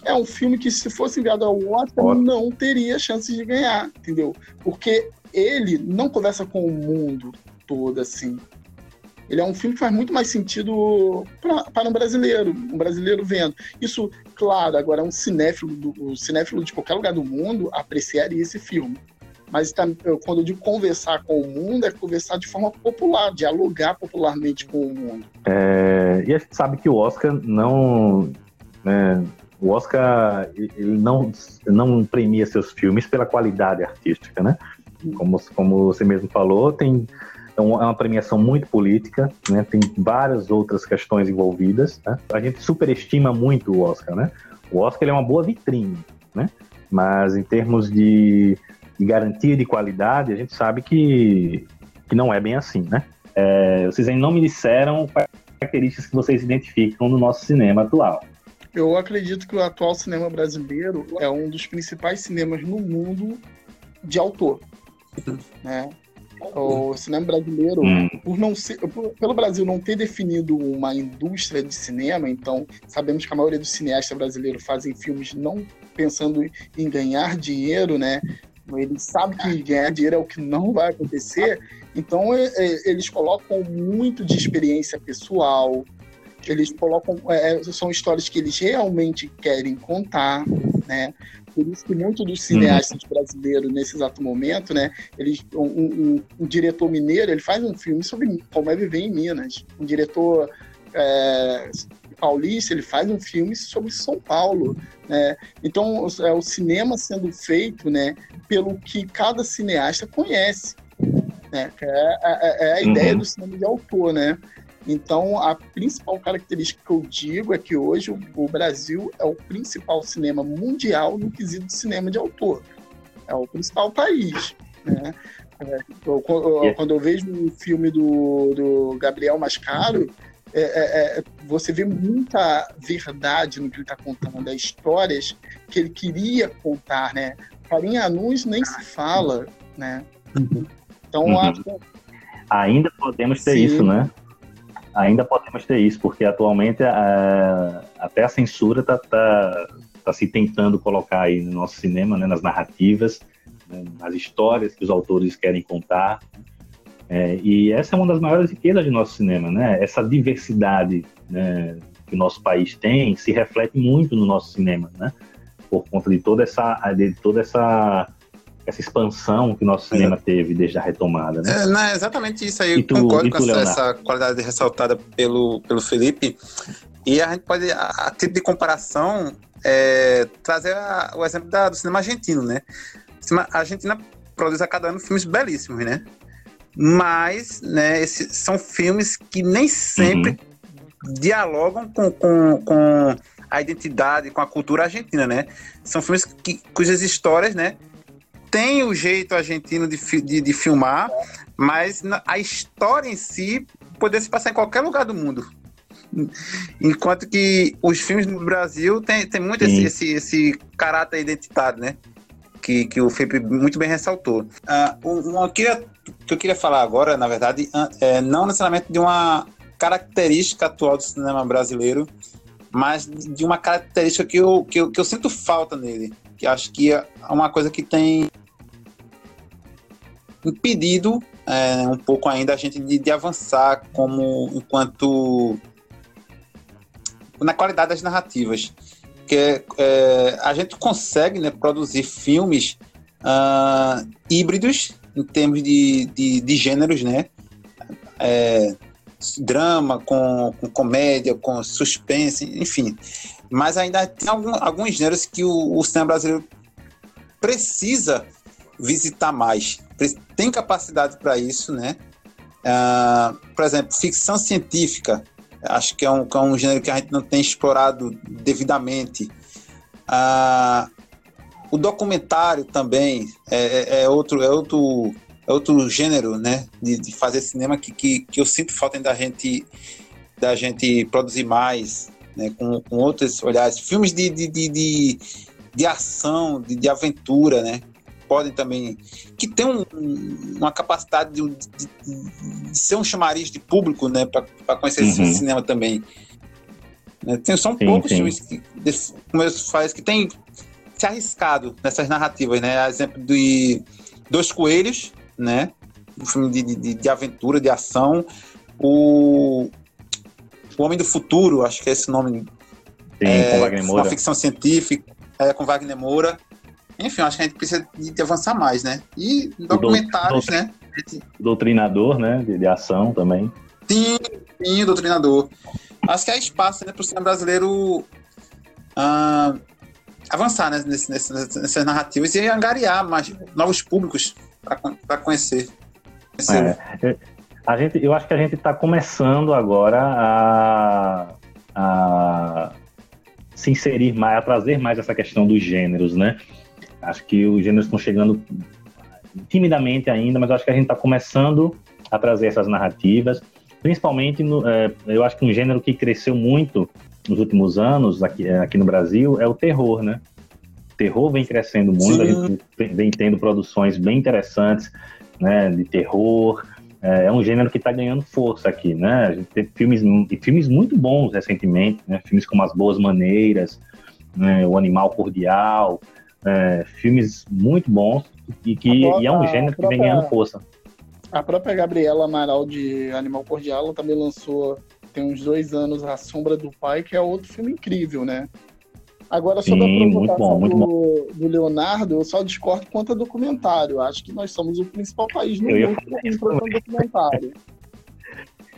B: é um filme que, se fosse enviado ao Oscar, não teria chances de ganhar, entendeu? Porque ele não conversa com o mundo todo, assim. Ele é um filme que faz muito mais sentido pra, para um brasileiro, um brasileiro vendo. Isso, claro, agora um cinéfilo, do, um cinéfilo de qualquer lugar do mundo apreciaria esse filme. Mas tá, quando eu digo conversar com o mundo, é conversar de forma popular, dialogar popularmente com o mundo.
A: É, e a gente sabe que o Oscar não. Né, o Oscar ele não, não premia seus filmes pela qualidade artística, né? Como, como você mesmo falou, tem é, é uma premiação muito política, né? Tem várias outras questões envolvidas. Né? A gente superestima muito o Oscar, né? O Oscar é uma boa vitrine, né? Mas em termos de, de garantia de qualidade, a gente sabe que, que não é bem assim, né? É, vocês ainda não me disseram quais características que vocês identificam no nosso cinema atual.
B: Eu acredito que o atual cinema brasileiro é um dos principais cinemas no mundo de autor. Né? O cinema brasileiro, hum. por não ser, por, pelo Brasil não ter definido uma indústria de cinema, então sabemos que a maioria dos cineastas brasileiros fazem filmes não pensando em ganhar dinheiro, né? Ele sabe que ganhar dinheiro é o que não vai acontecer, então é, é, eles colocam muito de experiência pessoal, eles colocam é, é, são histórias que eles realmente querem contar, né? Por isso que muitos dos cineastas uhum. brasileiros nesse exato momento, né? Eles, um, um, um, diretor mineiro, ele faz um filme sobre como é viver em Minas. Um diretor é, paulista, ele faz um filme sobre São Paulo, né? Então é o cinema sendo feito, né? Pelo que cada cineasta conhece, né? É, é, é a ideia uhum. do cinema de autor, né? Então, a principal característica que eu digo é que hoje o, o Brasil é o principal cinema mundial no quesito de cinema de autor. É o principal país. Né? É, eu, quando eu vejo o um filme do, do Gabriel Mascaro, é, é, é, você vê muita verdade no que ele está contando, das histórias que ele queria contar, né? Farinha Anus nem se fala, né? Uhum. Então, uhum.
A: Ainda podemos ter Sim. isso, né? Ainda podemos ter isso, porque atualmente a, até a censura está tá, tá se tentando colocar aí no nosso cinema, né, nas narrativas, né, nas histórias que os autores querem contar. É, e essa é uma das maiores riquezas do nosso cinema, né? Essa diversidade né, que o nosso país tem se reflete muito no nosso cinema, né? Por conta de toda essa, de toda essa essa expansão que o nosso cinema teve desde a retomada, né?
C: É, não, é exatamente isso aí, eu tu, concordo com essa, essa, qualidade ressaltada pelo, pelo Felipe, e a gente pode, a, a tipo de comparação, é, trazer a, o exemplo da, do cinema argentino, né? A Argentina produz a cada ano filmes belíssimos, né? Mas, né, esses são filmes que nem sempre uhum. dialogam com, com, com a identidade, com a cultura argentina, né? São filmes que, cujas histórias, né, tem o jeito argentino de, de, de filmar, mas a história em si poderia se passar em qualquer lugar do mundo. Enquanto que os filmes no Brasil tem, tem muito esse, esse, esse, caráter identitário, né? Que, que o Felipe muito bem ressaltou. Uh, uma que eu queria falar agora, na verdade, é não necessariamente de uma característica atual do cinema brasileiro, mas de uma característica que eu, que eu, que eu sinto falta nele, que acho que é uma coisa que tem impedido é, um pouco ainda a gente de, de, avançar como enquanto na qualidade das narrativas. Que é, a gente consegue né, produzir filmes uh, híbridos em termos de, de, de gêneros né? É, drama com, com, comédia com suspense enfim. Mas ainda tem algum, alguns gêneros que o, o cinema brasileiro precisa visitar mais tem capacidade para isso, né? Uh, por exemplo, ficção científica, acho que é, um, que é um gênero que a gente não tem explorado devidamente. Uh, o documentário também é, é, é, outro, é outro, é outro gênero, né, de, de, fazer cinema que, que, que eu sinto falta da gente, da gente produzir mais, né, com, com outros olhares. Filmes de, de, de, de, de ação, de, de aventura, né, podem também, que tem um, uma capacidade de, de, de, ser um chamariz de público, né, para conhecer uhum. esse cinema também. Né, tem, são sim, poucos sim. filmes que, como eu que tem se arriscado nessas narrativas, né, exemplo de Dois Coelhos, né, um filme de, de, de aventura, de ação, o, o Homem do Futuro, acho que é esse nome,
A: Sim, é, com Wagner Moura.
C: uma ficção científica, é, com Wagner Moura. Enfim, acho que a gente precisa de, avançar mais, né? E documentários, né?
A: Doutrinador, né? De, de, ação também.
C: Sim, sim, doutrinador. Acho que há espaço né, para o cinema brasileiro uh, avançar né, nesse, nesse, nessas narrativas e angariar mais novos públicos para conhecer.
A: conhecer. É, a gente, eu acho que a gente está começando agora a, a se inserir mais, a trazer mais essa questão dos gêneros, né? Acho que os gêneros estão chegando timidamente ainda, mas acho que a gente está começando a trazer essas narrativas, principalmente, no, é, eu acho que um gênero que cresceu muito nos últimos anos aqui, é, aqui no Brasil é o terror, né? O terror vem crescendo muito, Sim. a gente vem tendo produções bem interessantes, né, de terror. É, é um gênero que está ganhando força aqui, né? A gente teve filmes, filmes muito bons recentemente, né? Filmes como As Boas Maneiras, né? O Animal Cordial, é, filmes muito bons e que própria, e é um gênero própria, que vem ganhando força.
B: A própria Gabriela Amaral de Animal Cordial ela também lançou tem uns dois anos A Sombra do Pai, que é outro filme incrível, né? Agora, sobre Sim, a provocação bom, do, do, Leonardo, eu só discordo quanto a documentário. Acho que nós somos o principal país no mundo em produção documentário. <laughs>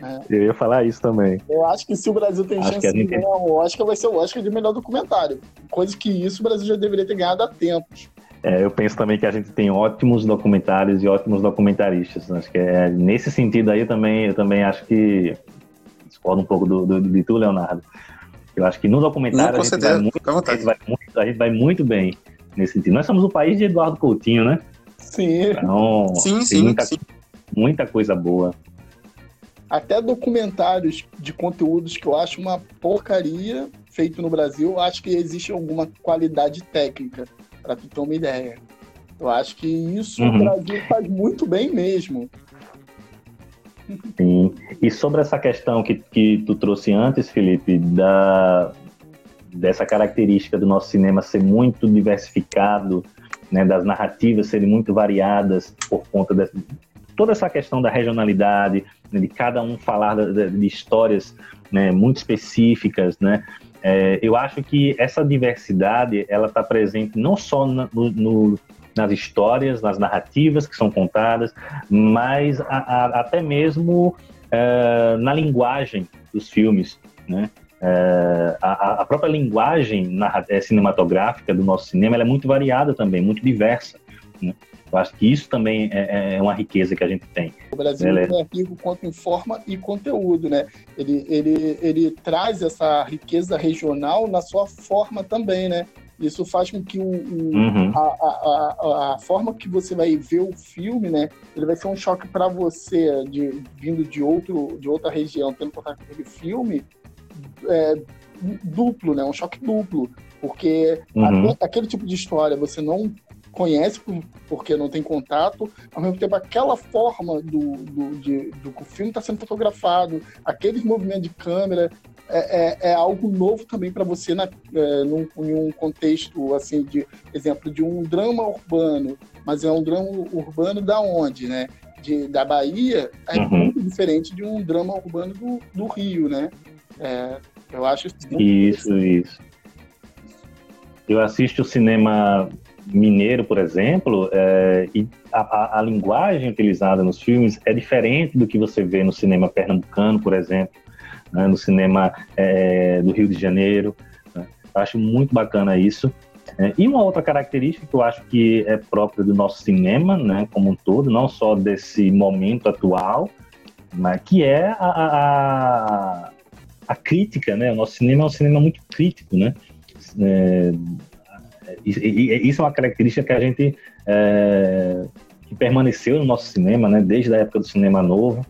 A: É. Eu ia falar isso também.
B: Eu acho que se o Brasil tem acho chance de ganhar o Oscar, vai ser o Oscar de melhor documentário. Coisa que isso o Brasil já deveria ter ganhado há tempos.
A: É, eu penso também que a gente tem ótimos documentários e ótimos documentaristas. Acho que é, nesse sentido aí eu também, eu também acho que discordo um pouco do, do, de tu, Leonardo. Eu acho que no documentário Não, a, gente vai muito, a, gente vai muito, a gente vai muito bem nesse sentido. Nós somos o país de Eduardo Coutinho, né?
B: Sim.
A: Então,
B: sim, sim,
A: muita,
B: sim.
A: muita coisa boa.
B: Até documentários de conteúdos que eu acho uma porcaria feito no Brasil, eu acho que existe alguma qualidade técnica, para tu ter uma ideia. Eu acho que isso uhum. o Brasil faz muito bem mesmo.
A: Sim. E sobre essa questão que, que tu trouxe antes, Felipe, da, dessa característica do nosso cinema ser muito diversificado, né, das narrativas serem muito variadas por conta de toda essa questão da regionalidade, né, de cada um falar de, de histórias né, muito específicas, né? É, eu acho que essa diversidade ela está presente não só no, no, nas histórias, nas narrativas que são contadas, mas a, a, até mesmo uh, na linguagem dos filmes, né? Uh, a, a, própria linguagem é, cinematográfica do nosso cinema é muito variada também, muito diversa. Né? Eu acho que isso também é, é, uma riqueza que a gente tem.
B: O Brasil é rico quanto em forma e conteúdo, né? Ele, ele, ele traz essa riqueza regional na sua forma também, né? Isso faz com que o, o uhum. a, a, a, forma que você vai ver o filme, né, ele vai ser um choque para você de, vindo de outro de outra região, tendo contato com aquele filme é, duplo, né, um choque duplo, porque uhum. aquele, aquele tipo de história você não conhece porque não tem contato, ao mesmo tempo aquela forma do, do, de, do que o filme está sendo fotografado, aqueles movimentos de câmera, é, é, é algo novo também para você na, é, num, em um contexto, assim, de exemplo, de um drama urbano, mas é um drama urbano da onde, né? De, da Bahia, é uhum. muito diferente de um drama urbano do, do Rio, né? É, eu acho
A: isso. Isso, isso. Eu assisto o cinema mineiro, por exemplo, é, e a, a, a, linguagem utilizada nos filmes é diferente do que você vê no cinema pernambucano, por exemplo né, no cinema é, do Rio de Janeiro. Né? Acho muito bacana isso. É, e uma outra característica que eu acho que é própria do nosso cinema, né, como um todo, não só desse momento atual, mas que é a, a, a crítica, né? O nosso cinema é um cinema muito crítico, né? É, isso é uma característica que a gente é, que permaneceu no nosso cinema, né? Desde a época do cinema novo.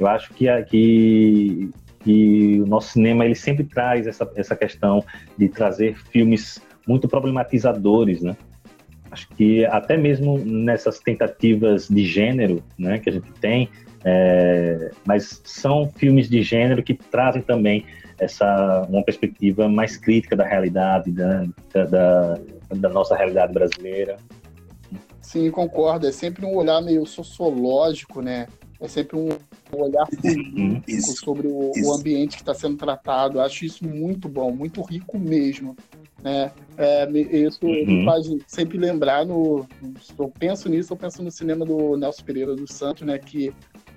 A: Eu acho que, que e o nosso cinema ele sempre traz essa, essa questão de trazer filmes muito problematizadores, né? Acho que até mesmo nessas tentativas de gênero, né, que a gente tem, é, mas são filmes de gênero que trazem também essa uma perspectiva mais crítica da realidade, da, da, da nossa realidade brasileira.
B: Sim, concordo. É sempre um olhar meio sociológico, né? é sempre um olhar político sobre o, o, ambiente que está sendo tratado. Acho isso muito bom, muito rico mesmo. Né? É, isso uhum. me faz sempre lembrar no. Eu penso nisso, eu penso no cinema do Nelson Pereira dos Santos, né? Que,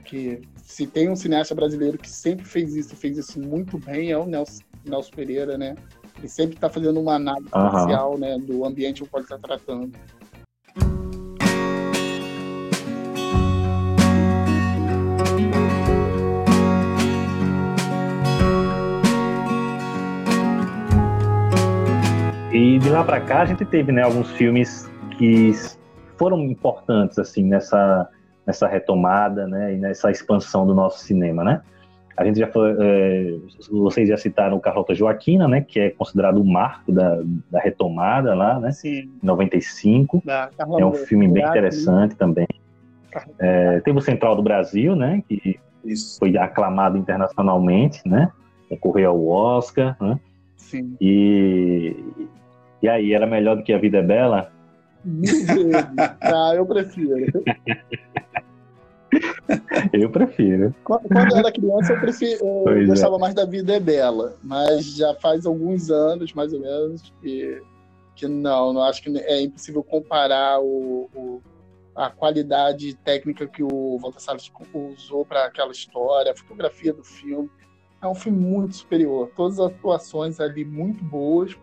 B: que se tem um cineasta brasileiro que sempre fez isso, fez isso muito bem, é o Nelson, Nelson Pereira, né? Ele sempre está fazendo uma análise uhum. social né, do ambiente que pode estar tá tratando.
A: E de lá para cá a gente teve né, alguns filmes que foram importantes assim nessa nessa retomada, né, e nessa expansão do nosso cinema, né? A gente já foi, é, vocês já citaram o Carlota Joaquina, né, que é considerado o marco da, da retomada lá, né?
B: Sim.
A: 95. Da, é um filme bem interessante também. É, teve o Central do Brasil, né? Que Isso. foi aclamado internacionalmente, né? Concorreu ao Oscar, né?
B: Sim.
A: E, e aí, era melhor do que A Vida é Bela? <laughs>
B: ah, eu prefiro. <laughs> <laughs>
A: eu prefiro.
B: Quando, quando eu era criança, eu, prefiro, eu é. gostava é. mais da Vida é Bela, mas já faz alguns anos, mais ou menos, que, que não, não acho que é impossível comparar o, o a qualidade técnica que o Walter Salles usou para aquela história, a fotografia do filme. É um filme muito superior. Todas as atuações ali muito boas,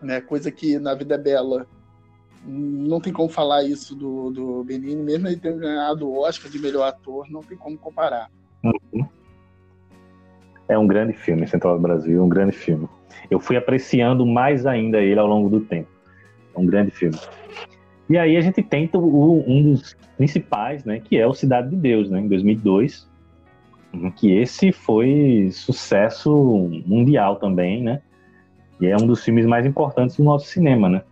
B: né? Coisa que na Vida é Bela não tem como falar isso do, do Benini, mesmo ele tendo ganhado o Oscar de melhor ator, não tem como comparar. Uhum.
A: É um grande filme, Central do Brasil, um grande filme. Eu fui apreciando mais ainda ele ao longo do tempo. É um grande filme. E aí a gente tenta o, um dos principais, né, que é o Cidade de Deus, né, em 2002, que esse foi sucesso mundial também, né, e é um dos filmes mais importantes do nosso cinema, né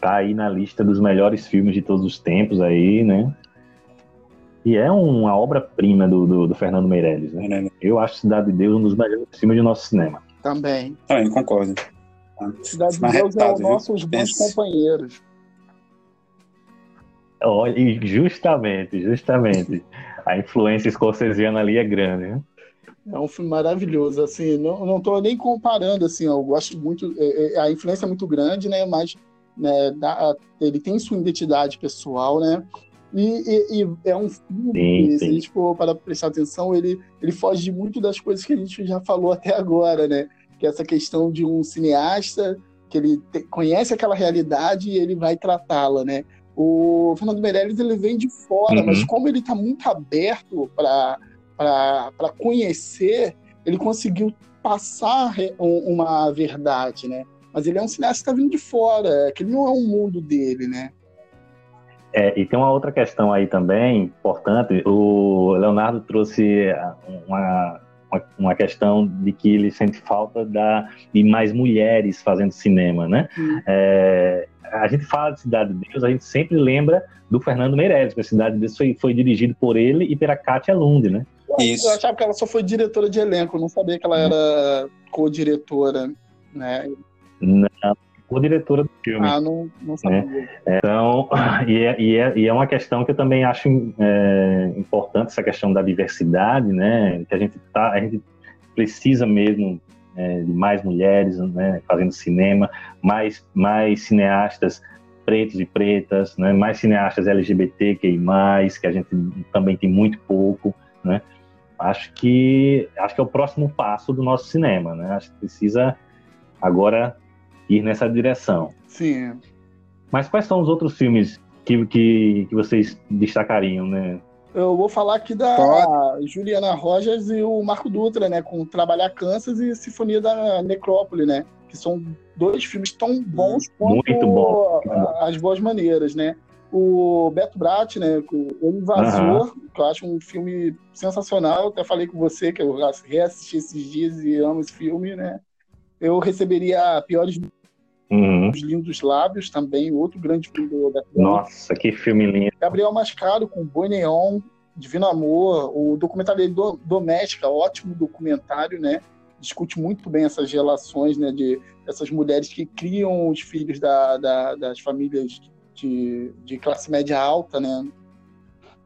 A: tá aí na lista dos melhores filmes de todos os tempos aí, né? E é uma obra-prima do, do, do, Fernando Meirelles, né? Eu acho Cidade de Deus um dos melhores filmes do nosso cinema.
B: Também.
C: Também, concordo.
B: Cidade de Deus é o nossos bons companheiros.
A: Olha, justamente, justamente. A influência escocesiana ali é grande, né?
B: É um filme maravilhoso, assim, não, não tô nem comparando, assim, eu gosto muito, é, é, a influência é muito grande, né, mas né, da, ele tem sua identidade pessoal, né? E, e, e é um filme sim, que, se a gente for para prestar atenção, ele, ele foge muito das coisas que a gente já falou <laughs> até agora, né? Que é essa questão de um cineasta que ele te, conhece aquela realidade e ele vai tratá-la, né? O Fernando Meirelles ele vem de fora, uhum. mas como ele está muito aberto para conhecer, ele conseguiu passar uma verdade, né? Mas ele é um cineasta que está vindo de fora, é que ele não é um mundo dele, né?
A: É, e tem uma outra questão aí também importante. O Leonardo trouxe uma, uma, uma, questão de que ele sente falta da, de mais mulheres fazendo cinema, né? Hum. É, a gente fala de Cidade de Deus, a gente sempre lembra do Fernando Meirelles, porque Cidade de Deus foi, foi dirigido por ele e pela Kátia Lund, né?
B: Isso. Eu achava que ela só foi diretora de elenco, não sabia que ela era co-diretora, né?
A: Não, co-diretora do filme.
B: Ah, não, não sabia. Né?
A: Então, <laughs> e é, e, é, e é uma questão que eu também acho é, importante, essa questão da diversidade, né? Que a gente, tá, a gente precisa mesmo é, de mais mulheres né, fazendo cinema, mais, mais cineastas pretos e pretas, né, mais cineastas LGBT que mais, que a gente também tem muito pouco, né? Acho que acho que é o próximo passo do nosso cinema, né? Acho que precisa agora ir nessa direção.
B: Sim.
A: Mas quais são os outros filmes que, que, que vocês destacariam, né?
B: Eu vou falar aqui da Pode. Juliana Rogers e o Marco Dutra, né? Com Trabalhar Kansas e Sinfonia da Necrópole, né? Que são dois filmes tão bons quanto
A: bom.
B: As Boas Maneiras, né? O Beto Brat, né? O Invasor, uhum. que eu acho um filme sensacional. Até falei com você que eu reassisti esses dias e amo esse filme, né? Eu receberia Piores
A: Uhum.
B: Os Lindos Lábios também, outro grande filme do Beto
A: Nossa, que filme lindo.
B: Gabriel Mascaro com Boi Neon, Divino Amor, o documentário dele, do, Doméstica, ótimo documentário, né? Discute muito bem essas relações, né? De essas mulheres que criam os filhos da, da, das famílias de, de classe média alta, né?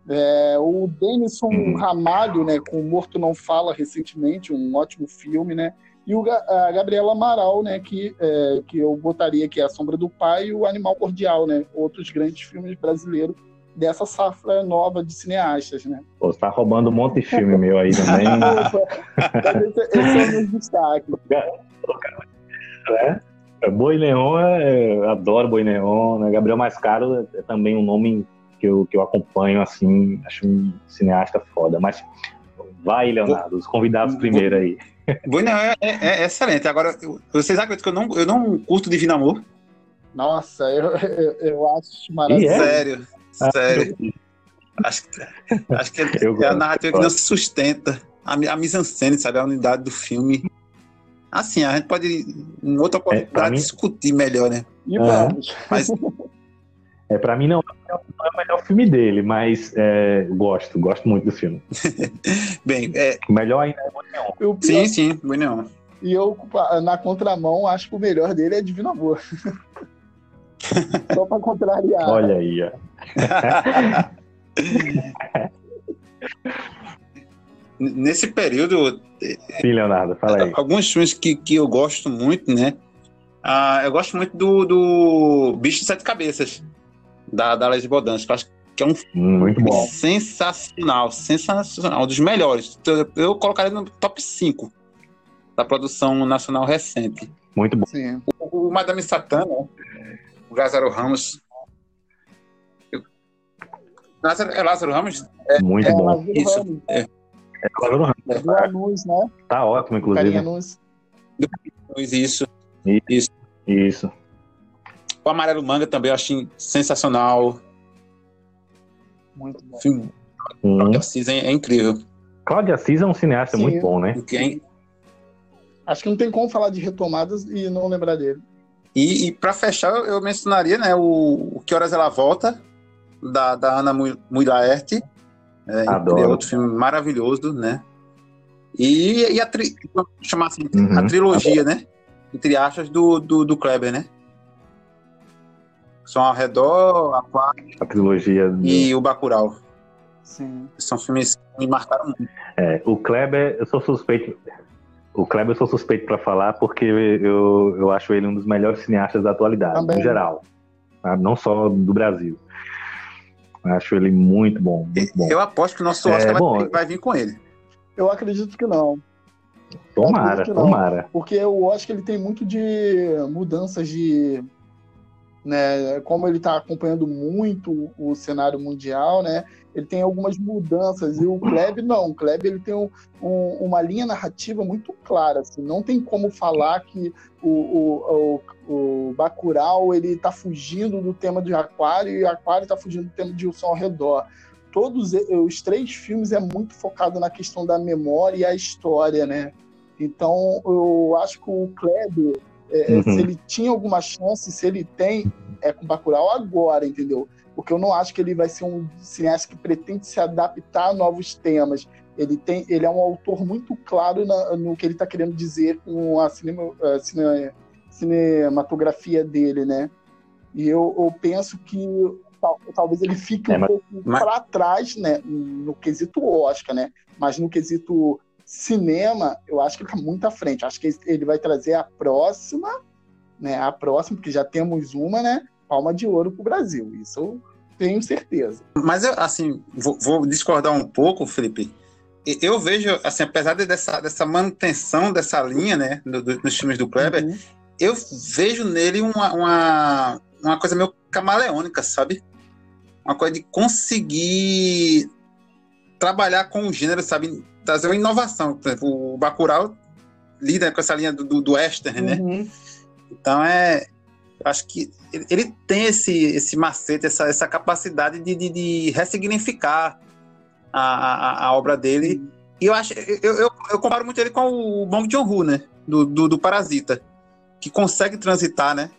B: É, o Denison uhum. Ramalho, né, com Morto Não Fala, recentemente, um ótimo filme, né? E o, a Gabriela Amaral, né, que, é, que eu botaria aqui A Sombra do Pai e O Animal Cordial, né, outros grandes filmes brasileiros dessa safra nova de cineastas, né.
A: Pô, você tá roubando um monte de filme meu aí também. <laughs>
B: esse, esse é o meu destaque.
A: É, Boi Neon, é, eu adoro Boi Neon, né? Gabriel Mais Caro é também um nome que eu, que eu acompanho, assim, acho um cineasta foda, mas vai, Leonardo, os convidados primeiro aí.
C: Bueno, é, é, é, excelente. Agora, vocês acreditam que eu não, eu não curto Divino Amor?
B: Nossa, eu, eu, eu acho maravilhoso.
C: É? Sério, ah, sério. Acho, acho que é, a narrativa que não se sustenta. A, a mise-en-scène, sabe? A unidade do filme. Assim, a gente pode, em outra é, oportunidade, é, mim... discutir melhor, né?
B: E vamos.
C: Mas...
A: É, pra mim não, não é o melhor filme dele, mas é, gosto, gosto muito do filme. <laughs>
C: Bem, é...
A: melhor ainda é
C: Boi Sim, sim, Boi
B: E eu, na contramão, acho que o melhor dele é Divino Amor. <laughs> Só pra contrariar.
A: Olha aí, ó.
C: Nesse período.
A: Sim, Leonardo, fala aí.
C: Alguns filmes que, que eu gosto muito, né? Ah, eu gosto muito do, do Bicho de Sete Cabeças, da, da Bodansky. Eu acho que é um
A: hum, muito bom.
C: sensacional, sensacional, um dos melhores. Eu, eu colocaria no top 5 da produção nacional recente.
A: Muito bom.
C: Sim. O, o Madame Satã, né? o Lázaro Ramos. Eu... Lázaro, é Lázaro Ramos?
A: É, muito
B: é,
A: bom.
B: Isso. É. é Lázaro Ramos. Do Anus, né?
A: Tá ótimo, inclusive.
B: Anus.
C: Isso.
A: Isso. Isso.
C: O Amarelo Manga também eu achei sensacional.
B: Muito bom.
C: Filme. Hum. Cláudio Assis é, é, incrível.
A: Cláudio Assis é um cineasta Sim. muito bom, né?
C: Quem...
B: Acho que não tem como falar de retomadas e não lembrar dele.
C: E, e para fechar, eu mencionaria né, o, o Que Horas Ela Volta, da, da Ana Mulaerte. É, é outro filme maravilhoso, né? E, e a, tri, chamar assim, uhum. a trilogia, né? entre aspas, do, do, do Kleber, né? São ao redor, Aquário.
A: A trilogia.
C: Do... E o Bacurau.
B: Sim.
C: São filmes que me marcaram muito.
A: É, o Kleber, eu sou suspeito. O Kleber eu sou suspeito para falar porque eu, eu acho ele um dos melhores cineastas da atualidade, Também. no geral. Tá? Não só do Brasil. Acho ele muito bom, muito bom.
C: Eu aposto que o nosso Oscar é, vai, vai vir com ele.
B: Eu acredito que não.
A: Tomara, tomara.
B: Porque eu acho que ele tem muito de mudanças de. Né, como ele está acompanhando muito o cenário mundial, né, ele tem algumas mudanças. E o Kleb, não. O Kleb ele tem um, um, uma linha narrativa muito clara. Assim, não tem como falar que o, o, o, o Bacurau ele está fugindo do tema de Aquário e o Aquário está fugindo do tema de O Som ao Redor todos os três filmes é muito focado na questão da memória e a história, né? Então, eu acho que o Kleber, é, é, uhum. se ele tinha alguma chance, se ele tem, é com Bacurau agora, entendeu? Porque eu não acho que ele vai ser um cineasta que pretende se adaptar a novos temas. Ele, tem, ele é um autor muito claro na, no que ele está querendo dizer com a, cinema, a cine, cinematografia dele, né? E eu, eu penso que tal, talvez ele fique é, um mas, pouco mas... para trás, né? No quesito Oscar, né? Mas no quesito cinema, eu acho que ele está muito à frente. Acho que ele vai trazer a próxima, né? A próxima, porque já temos uma, né? Palma de ouro para o Brasil. Isso eu tenho certeza.
C: Mas eu, assim, vou, vou discordar um pouco, Felipe. Eu vejo, assim, apesar dessa, dessa manutenção dessa linha, né, do, do, nos filmes do Kleber, uhum. eu vejo nele uma, uma, uma coisa meio camaleônica, sabe? Uma coisa de conseguir trabalhar com o gênero, sabe? Trazer uma inovação. Por exemplo, o Bacurau lida com essa linha do, do western, né? uhum. né? Então é, acho que ele, tem esse, esse macete, essa, essa capacidade de, de, de ressignificar a, a, a, obra dele. E eu acho, eu, eu, eu, comparo muito ele com o Bong Joon-ho, né? Do, do, do, Parasita, que consegue transitar, né?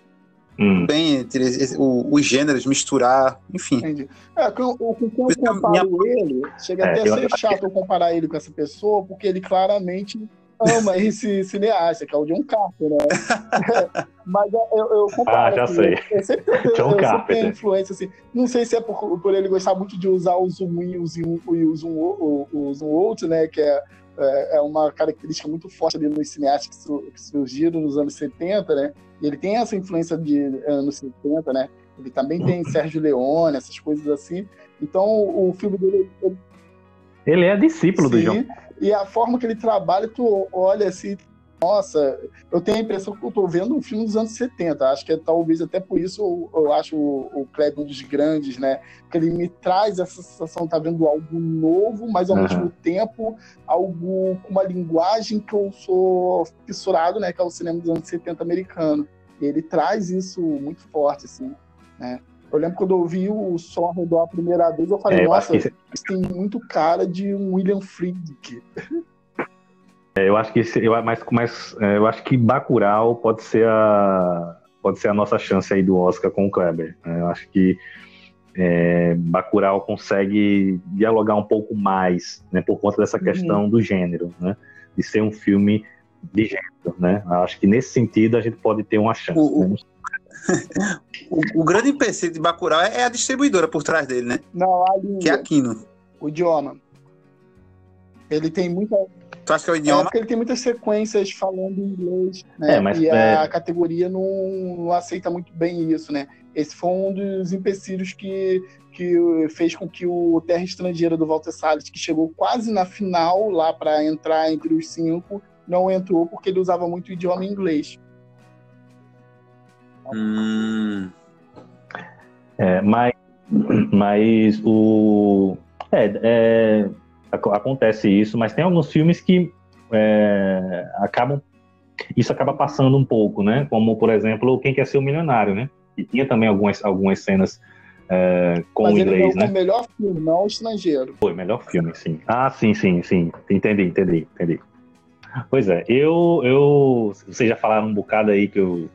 C: Hum. Bem entre os gêneros, misturar, enfim.
B: Entendi. É, com, com, com eu comparo minha... ele, chega é, até a ser chato eu comparar ele com essa pessoa, porque ele claramente ama esse cineasta, que é o John Carter, né? <laughs> Mas eu, eu comparo.
A: Ah, já sei. <laughs>
B: Eu, sempre, John eu, Carpenter. sempre influência, assim. Não sei se é por, por ele gostar muito de usar o zoom in, o zoom, o zoom, o, o zoom out, né? Que é é, é, uma característica muito forte ali nos cineastas que, su, que, surgiram nos anos 70, né? Ele tem essa influência de anos 70, né? Ele também tem <laughs> Sérgio Leone, essas coisas assim. Então, o filme dele...
A: Ele, ele é discípulo sim, do João.
B: E a forma que ele trabalha, tu olha assim, nossa, eu tenho a impressão que eu estou vendo um filme dos anos 70. Acho que é, talvez até por isso eu, eu acho o, o Kleber um dos grandes, né? Que ele me traz essa sensação de estar tá vendo algo novo, mas ao uhum. mesmo tempo algo com uma linguagem que eu sou fissurado, né? Que é o cinema dos anos 70 americano. E ele traz isso muito forte, assim, né? Eu lembro quando eu vi o som ao redor a primeira vez, eu falei, é, nossa, isso tem muito cara de um William Friedkin. <laughs>
A: É, eu acho que esse, eu, mas, mas, é, eu acho que Bacurau pode ser a pode ser a nossa chance aí do Oscar com o Kleber. Né? Eu acho que é, Bacurau consegue dialogar um pouco mais, né, por conta dessa uhum. questão uhum. do gênero, né, de ser um filme de gênero, né. Acho que nesse sentido a gente pode ter uma chance. O,
C: né? <laughs> o, o, grande empecilho de Bacurau é a distribuidora por trás dele, né?
B: Não, ali,
C: que é a Kino.
B: O idioma. Ele tem muita.
C: Tu acha que é o idioma? É
B: porque ele tem muitas sequências falando inglês, né? É, mas, e é... a categoria não, não, aceita muito bem isso, né? Esse foi um dos empecilhos que, que fez com que o Terra Estrangeira do Walter Salles, que chegou quase na final lá para entrar entre os cinco, não entrou porque ele usava muito o idioma inglês.
C: Hum.
A: É, mas, mas o. É, é, acontece isso, mas tem alguns filmes que é, acabam. Isso acaba passando um pouco, né? Como, por exemplo, Quem Quer Ser o Milionário, né? E tinha também algumas, algumas cenas é, com
B: Mas
A: o inglês, né?
B: Foi o melhor filme, não o estrangeiro.
A: Foi, melhor filme, sim. Ah, sim, sim, sim. Entendi, entendi, entendi. Pois é, eu, eu. Vocês já falaram um bocado aí que eu,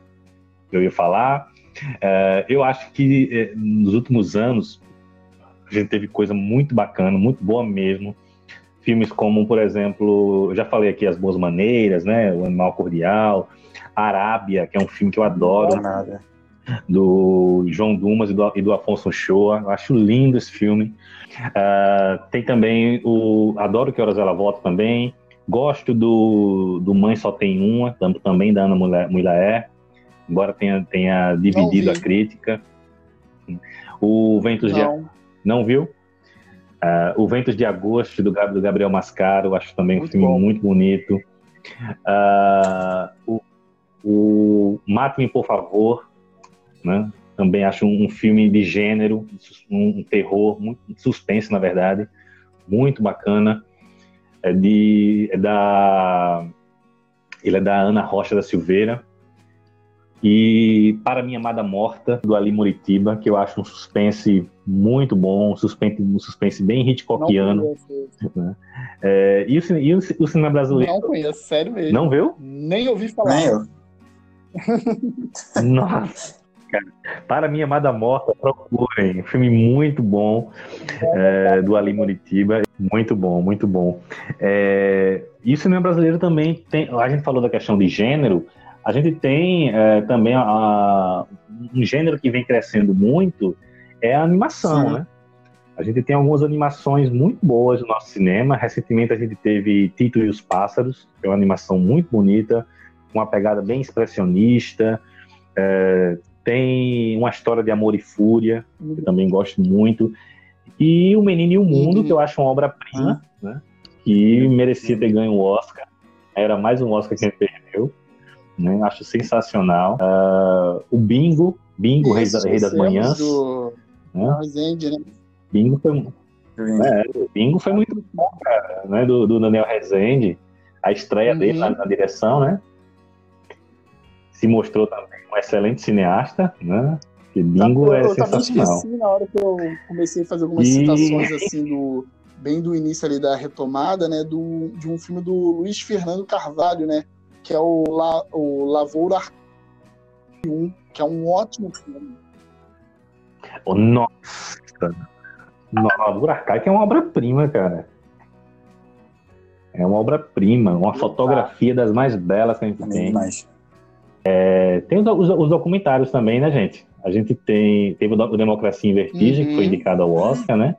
A: que eu ia falar. É, eu acho que é, nos últimos anos a gente teve coisa muito bacana, muito boa mesmo. Filmes como, por exemplo, eu já falei aqui As Boas Maneiras, né? O Animal Cordial, Arábia, que é um filme que eu adoro. Não nada do João Dumas e do, e do Afonso Shoa. Eu acho lindo esse filme. Uh, tem também o Adoro Que Horas Ela Volta também. Gosto do, do Mãe Só Tem Uma, também da Ana Mulaer, embora tenha, tenha dividido a crítica. O Ventos Não. de... Não viu? Uh, o Ventos de Agosto, do, Gabriel Mascaro, acho também muito um filme bom. muito bonito. Uh, o, o Mate-me, por favor, né? Também acho um, um filme de gênero, um, um terror, muito suspense, na verdade, muito bacana. É, de, é da, ele é da Ana Rocha da Silveira. E Para Minha Amada Morta, do Ali Muritiba, que eu acho um suspense muito bom, um suspense, um suspense bem Hitchcockiano. Né? É, e, o, e o, o, cinema brasileiro?
B: Não conheço, sério mesmo.
A: Não viu?
B: Nem ouvi falar.
C: Nem eu. <laughs>
A: Nossa, cara. Para Minha Amada Morta, procurem. Um filme muito bom é, do Ali Muritiba. Muito bom, muito bom. É, e o cinema brasileiro também tem. A gente falou da questão de gênero. A gente tem é, também a, a, um gênero que vem crescendo muito é a animação, Sim. né? A gente tem algumas animações muito boas no nosso cinema. Recentemente a gente teve Tito e os Pássaros, que é uma animação muito bonita, com uma pegada bem expressionista. É, tem uma história de amor e fúria, que eu também gosto muito. E O Menino e o Mundo, que eu acho uma obra-prima, né? Que merecia ter ganho o Oscar. Era mais um Oscar que ele perdeu. Né? Acho sensacional. Uh, o Bingo, Bingo, Rei, da, Rei das Manhãs. Do...
B: Né? Né?
A: Bingo foi, é, Bingo foi muito bom, cara, né? Do, do Daniel Rezende. A estreia uhum. dele na, na direção, né? Se mostrou também um excelente cineasta, né? Que Bingo é eu, sensacional.
B: esqueci na hora que eu comecei a fazer algumas e... citações assim do bem do início ali da retomada, né, do, de um filme do Luiz Fernando Carvalho, né, que é o, La, o Lavoura 1, que é um ótimo filme.
A: Oh, nossa! Lavoura Arcaica é uma obra-prima, cara. É uma obra-prima, uma fotografia das mais belas que a gente tem. Mais. É, tem os, os, documentários também, né, gente? A gente tem teve o Democracia em Vertigem, uhum. que foi uhum. indicado ao Oscar, né?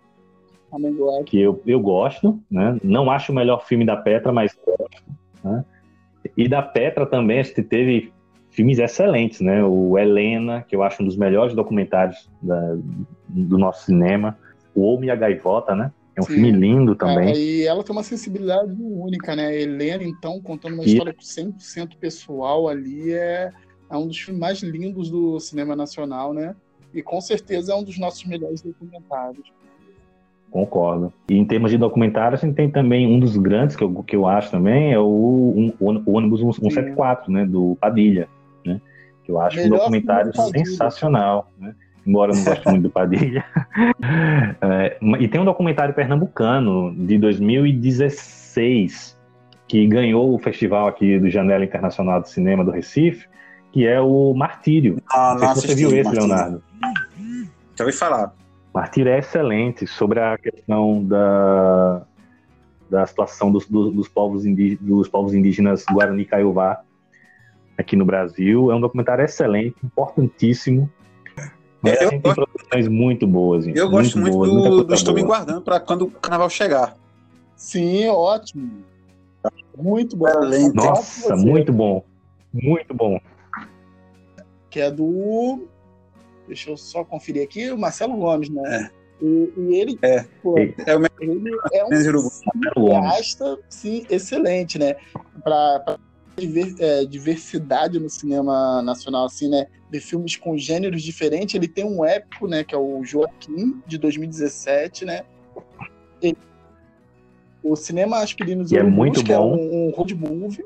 A: Que eu, eu gosto, né? Não acho o melhor filme da Petra, mas gosto. Né? E da Petra também a gente teve filmes excelentes, né? O Helena, que eu acho um dos melhores documentários da, do nosso cinema. O Homem e a Gaivota, né? É um Sim. filme lindo também. É,
B: e ela tem uma sensibilidade única, né? Helena, então, contando uma e... história 100% pessoal ali, é, é um dos filmes mais lindos do cinema nacional, né? E com certeza é um dos nossos melhores documentários.
A: Concordo. E em termos de documentário, a gente tem também um dos grandes que eu, que eu acho também, é o, um, o ônibus 174, né? Do Padilha, né? Que eu acho Melhor um documentário sensacional, né? embora eu não goste muito do Padilha. <laughs> É, e tem um documentário pernambucano de 2016 que ganhou o festival aqui do Janela Internacional de Cinema do Recife, que é o Martírio. Ah, não sei se você viu esse, Martírio. Leonardo.
C: Já ouvi falar.
A: Martir é excelente sobre a questão da, da situação dos, dos, dos povos indígenas, dos povos indígenas Guarani Kaiowá aqui no Brasil. É um documentário excelente, importantíssimo. É, eu tem gosto, produções muito boas. Gente,
C: eu gosto muito, boas, do, do Estou Me Guardando para quando o carnaval chegar.
B: Sim, ótimo. Muito bom.
A: Excelente. Nossa, muito bom. Muito bom.
B: Que é do. Deixa eu só conferir aqui, o Marcelo Gomes, né? É. E, e, ele,
C: é, pô, é,
B: ele é um cineasta, sim, excelente, né? Para diver, é, diversidade no cinema nacional, assim, né? De filmes com gêneros diferentes. Ele tem um épico, né? Que é o Joaquim, de 2017, né? O Cinema Aspirinos
A: é muito é bom.
B: é um, um road movie.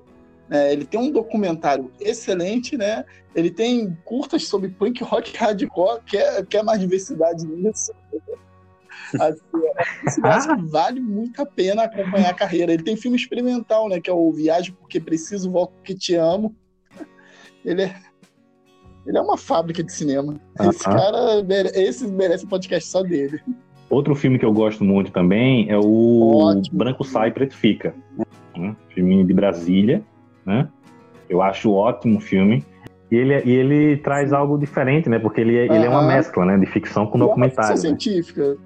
B: Né? Ele tem um documentário excelente, né? Ele tem curtas sobre punk rock hardcore, que é, que é mais diversidade nisso. Assim, ah. vale muito a pena acompanhar a carreira. Ele tem filme experimental, né? Que é o Viagem Porque Preciso, Volto Porque Te Amo. Ele é, ele é uma fábrica de cinema. Uh -huh. Esse cara, esse merece um podcast só dele.
A: Outro filme que eu gosto muito também é o Ótimo. Branco Sai, Preto Fica. Né? Filme de Brasília, né? Eu acho ótimo filme. E ele, e ele traz algo diferente, né? Porque ele, -huh. ele é uma mescla, né? De ficção com documentário. É uma
B: ficção né? científica.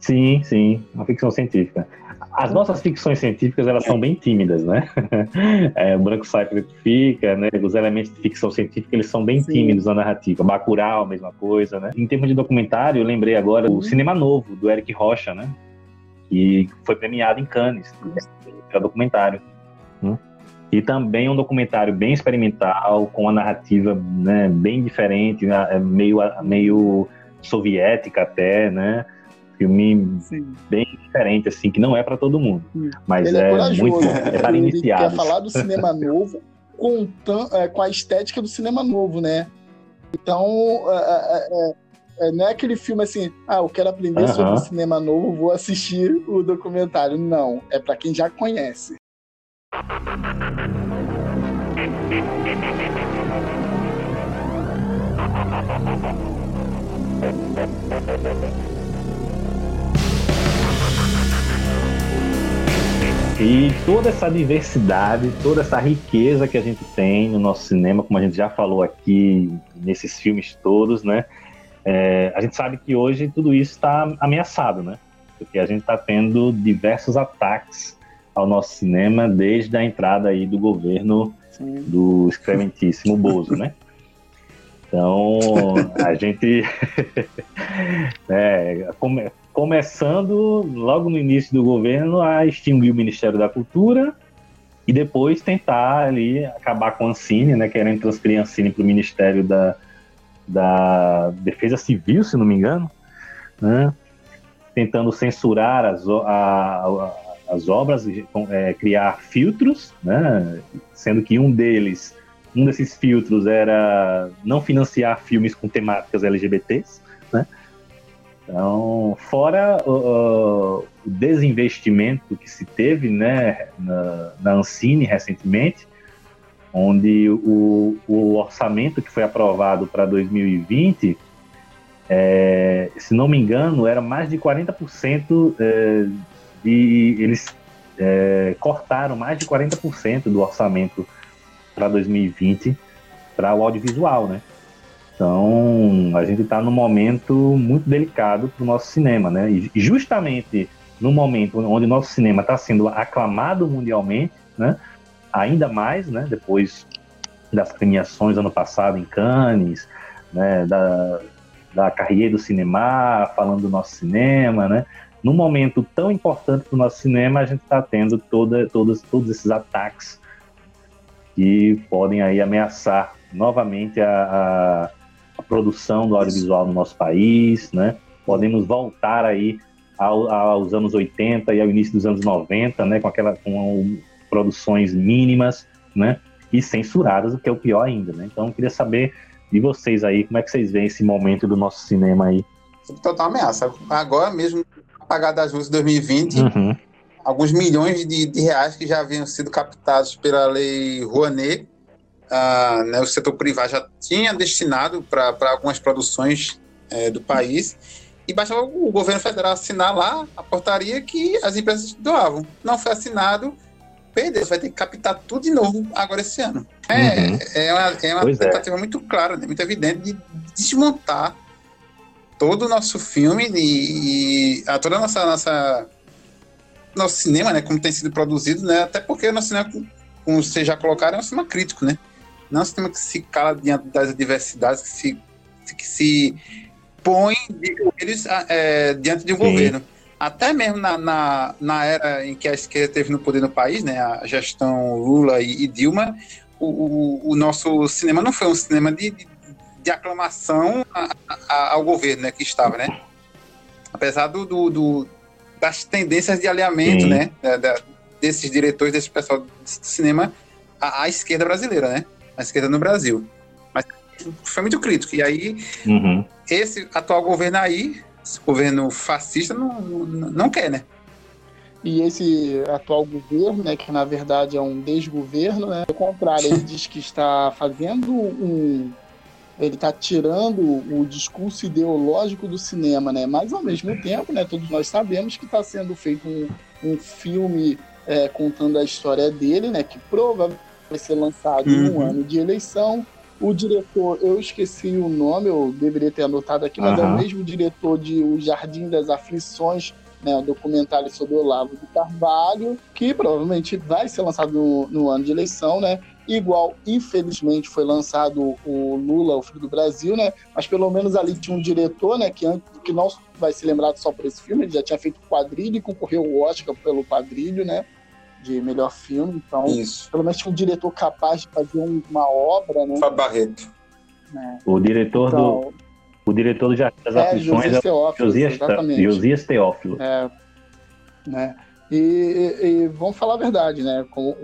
A: Sim, sim, uma ficção científica. As nossas ficções científicas, elas são bem tímidas, né? <laughs> É, o Branco Sai Preto Fica, né? Os elementos de ficção científica, eles são bem sim. tímidos na narrativa. Bacurau, mesma coisa, né? Em termos de documentário, eu lembrei agora o Cinema Novo, do Eric Rocha, né? Que foi premiado em Cannes, é documentário. Né? E também um documentário bem experimental, com uma narrativa né, bem diferente, né? meio, meio soviética até, né? filme Sim. bem diferente, assim, que não é para todo mundo. Mas ele é, é muito é para iniciados.
B: Ele quer falar do cinema novo com, é, com a estética do cinema novo, né? Então, é, é, é, não é aquele filme assim, ah, eu quero aprender uh -huh. sobre cinema novo, vou assistir o documentário. Não, é para quem já conhece.
A: E toda essa diversidade, toda essa riqueza que a gente tem no nosso cinema, como a gente já falou aqui nesses filmes todos, né? É, a gente sabe que hoje tudo isso está ameaçado, né? Porque a gente está tendo diversos ataques ao nosso cinema desde a entrada aí do governo Sim. do excrementíssimo Bozo, né? Então, a gente <laughs> é, come, começando logo no início do governo a extinguir o Ministério da Cultura e depois tentar ali acabar com a Ancine, né, querendo transferir a Ancine para o Ministério da, da Defesa Civil, se não me engano, né, tentando censurar as, a, a, as obras, é, criar filtros, né, sendo que um deles, um desses filtros era não financiar filmes com temáticas LGBTs, né, então, fora o, o desinvestimento que se teve né, na, na Ancine recentemente, onde o, o, orçamento que foi aprovado para 2020, é, se não me engano, era mais de 40% é, de. Eles é, cortaram mais de 40% do orçamento para 2020 para o audiovisual, né? Então, a gente está num momento muito delicado para o nosso cinema, né? E justamente no momento onde o nosso cinema está sendo aclamado mundialmente, né? Ainda mais, né? Depois das premiações ano passado em Cannes, né? Da, da carreira do cinema, falando do nosso cinema, né? Num momento tão importante para o nosso cinema, a gente está tendo toda, todos, todos esses ataques que podem aí ameaçar novamente a, a a produção do audiovisual no nosso país, né? Podemos voltar aí ao, aos anos 80 e ao início dos anos 90, né? Com aquela com produções mínimas, né? E censuradas, o que é o pior ainda, né? Então, eu queria saber de vocês aí, como é que vocês veem esse momento do nosso cinema aí?
C: Total ameaça. Agora mesmo, apagado das luzes de 2020, uhum. alguns milhões de, de reais que já haviam sido captados pela lei Rouanet ah, né, o setor privado já tinha destinado para algumas produções é, do país e bastava o governo federal assinar lá a portaria que as empresas doavam. Não foi assinado, perdeu, vai ter que captar tudo de novo agora esse ano. É, uhum. é uma, é uma tentativa é. muito clara, né, muito evidente de desmontar todo o nosso filme e, e a toda a nossa, nossa nosso cinema, né, como tem sido produzido, né, até porque o nosso cinema, como vocês já colocaram, é um cinema crítico, né, não é um cinema que se cala diante das adversidades, que se, que se põe eles, é, diante de um Sim. governo. Até mesmo na, na, na, era em que a esquerda teve no poder no país, né, a gestão Lula e, e Dilma, o, o, o, nosso cinema não foi um cinema de, de, de aclamação a, a, ao governo né, que estava, né? Apesar do, do, do das tendências de alinhamento, Sim. né, da, da, desses diretores, desse pessoal do cinema à, à, esquerda brasileira, né, à esquerda no Brasil. Mas foi muito crítico. E aí, uhum. esse atual governo aí, esse governo fascista, não, não, não quer, né?
B: E esse atual governo, né, que na verdade é um desgoverno, né, ao contrário, ele diz que está fazendo um ele está tirando o discurso ideológico do cinema, né? Mas ao mesmo tempo, né? Todos nós sabemos que está sendo feito um, um filme é, contando a história dele, né? Que provavelmente vai ser lançado uhum. no ano de eleição. O diretor, eu esqueci o nome, eu deveria ter anotado aqui, mas uhum. é o mesmo diretor de O Jardim das Aflições, né, um documentário sobre o Olavo de Carvalho, que provavelmente vai ser lançado no, no ano de eleição, né? Igual, infelizmente, foi lançado o Lula, o Filho do Brasil, né? Mas pelo menos ali tinha um diretor, né? Que, que não vai ser lembrado só por esse filme, ele já tinha feito quadrilho e concorreu ao Oscar pelo quadrilho, né? De melhor filme. Então, Isso. pelo menos tinha um diretor capaz de fazer uma obra, né?
C: Fábio Barreto.
A: É. O diretor então, do. O diretor do Jardim das é, Aflições
B: Josias Teófilo,
A: Josias, Josias Teófilo.
B: É, né? E, e, e, vamos falar a verdade, né? Com,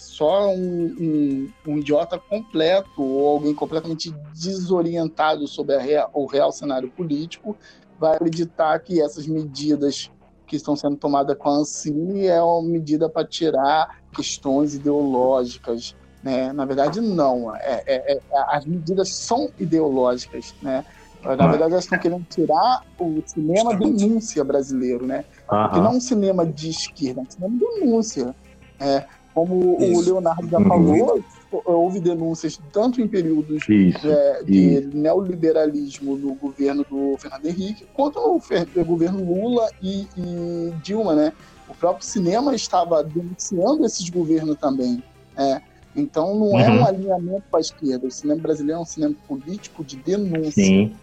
B: só um, um, um, idiota completo ou alguém completamente desorientado sobre real, o real cenário político vai acreditar que essas medidas que estão sendo tomadas com a Ancine é uma medida para tirar questões ideológicas. Né? Na verdade, não. É, é, é, as medidas são ideológicas. Né? Na verdade, elas estão querendo tirar o cinema denúncia brasileiro, né? Porque não é um cinema de esquerda, é um cinema denúncia. É, como Isso. o Leonardo já uhum. falou, houve denúncias tanto em períodos é, de Isso. neoliberalismo no governo do Fernando Henrique, quanto no governo Lula e, e, Dilma, né? O próprio cinema estava denunciando esses governos também. É. Então não é uhum. é um alinhamento com a esquerda. O cinema brasileiro é um cinema político de denúncia. Sim.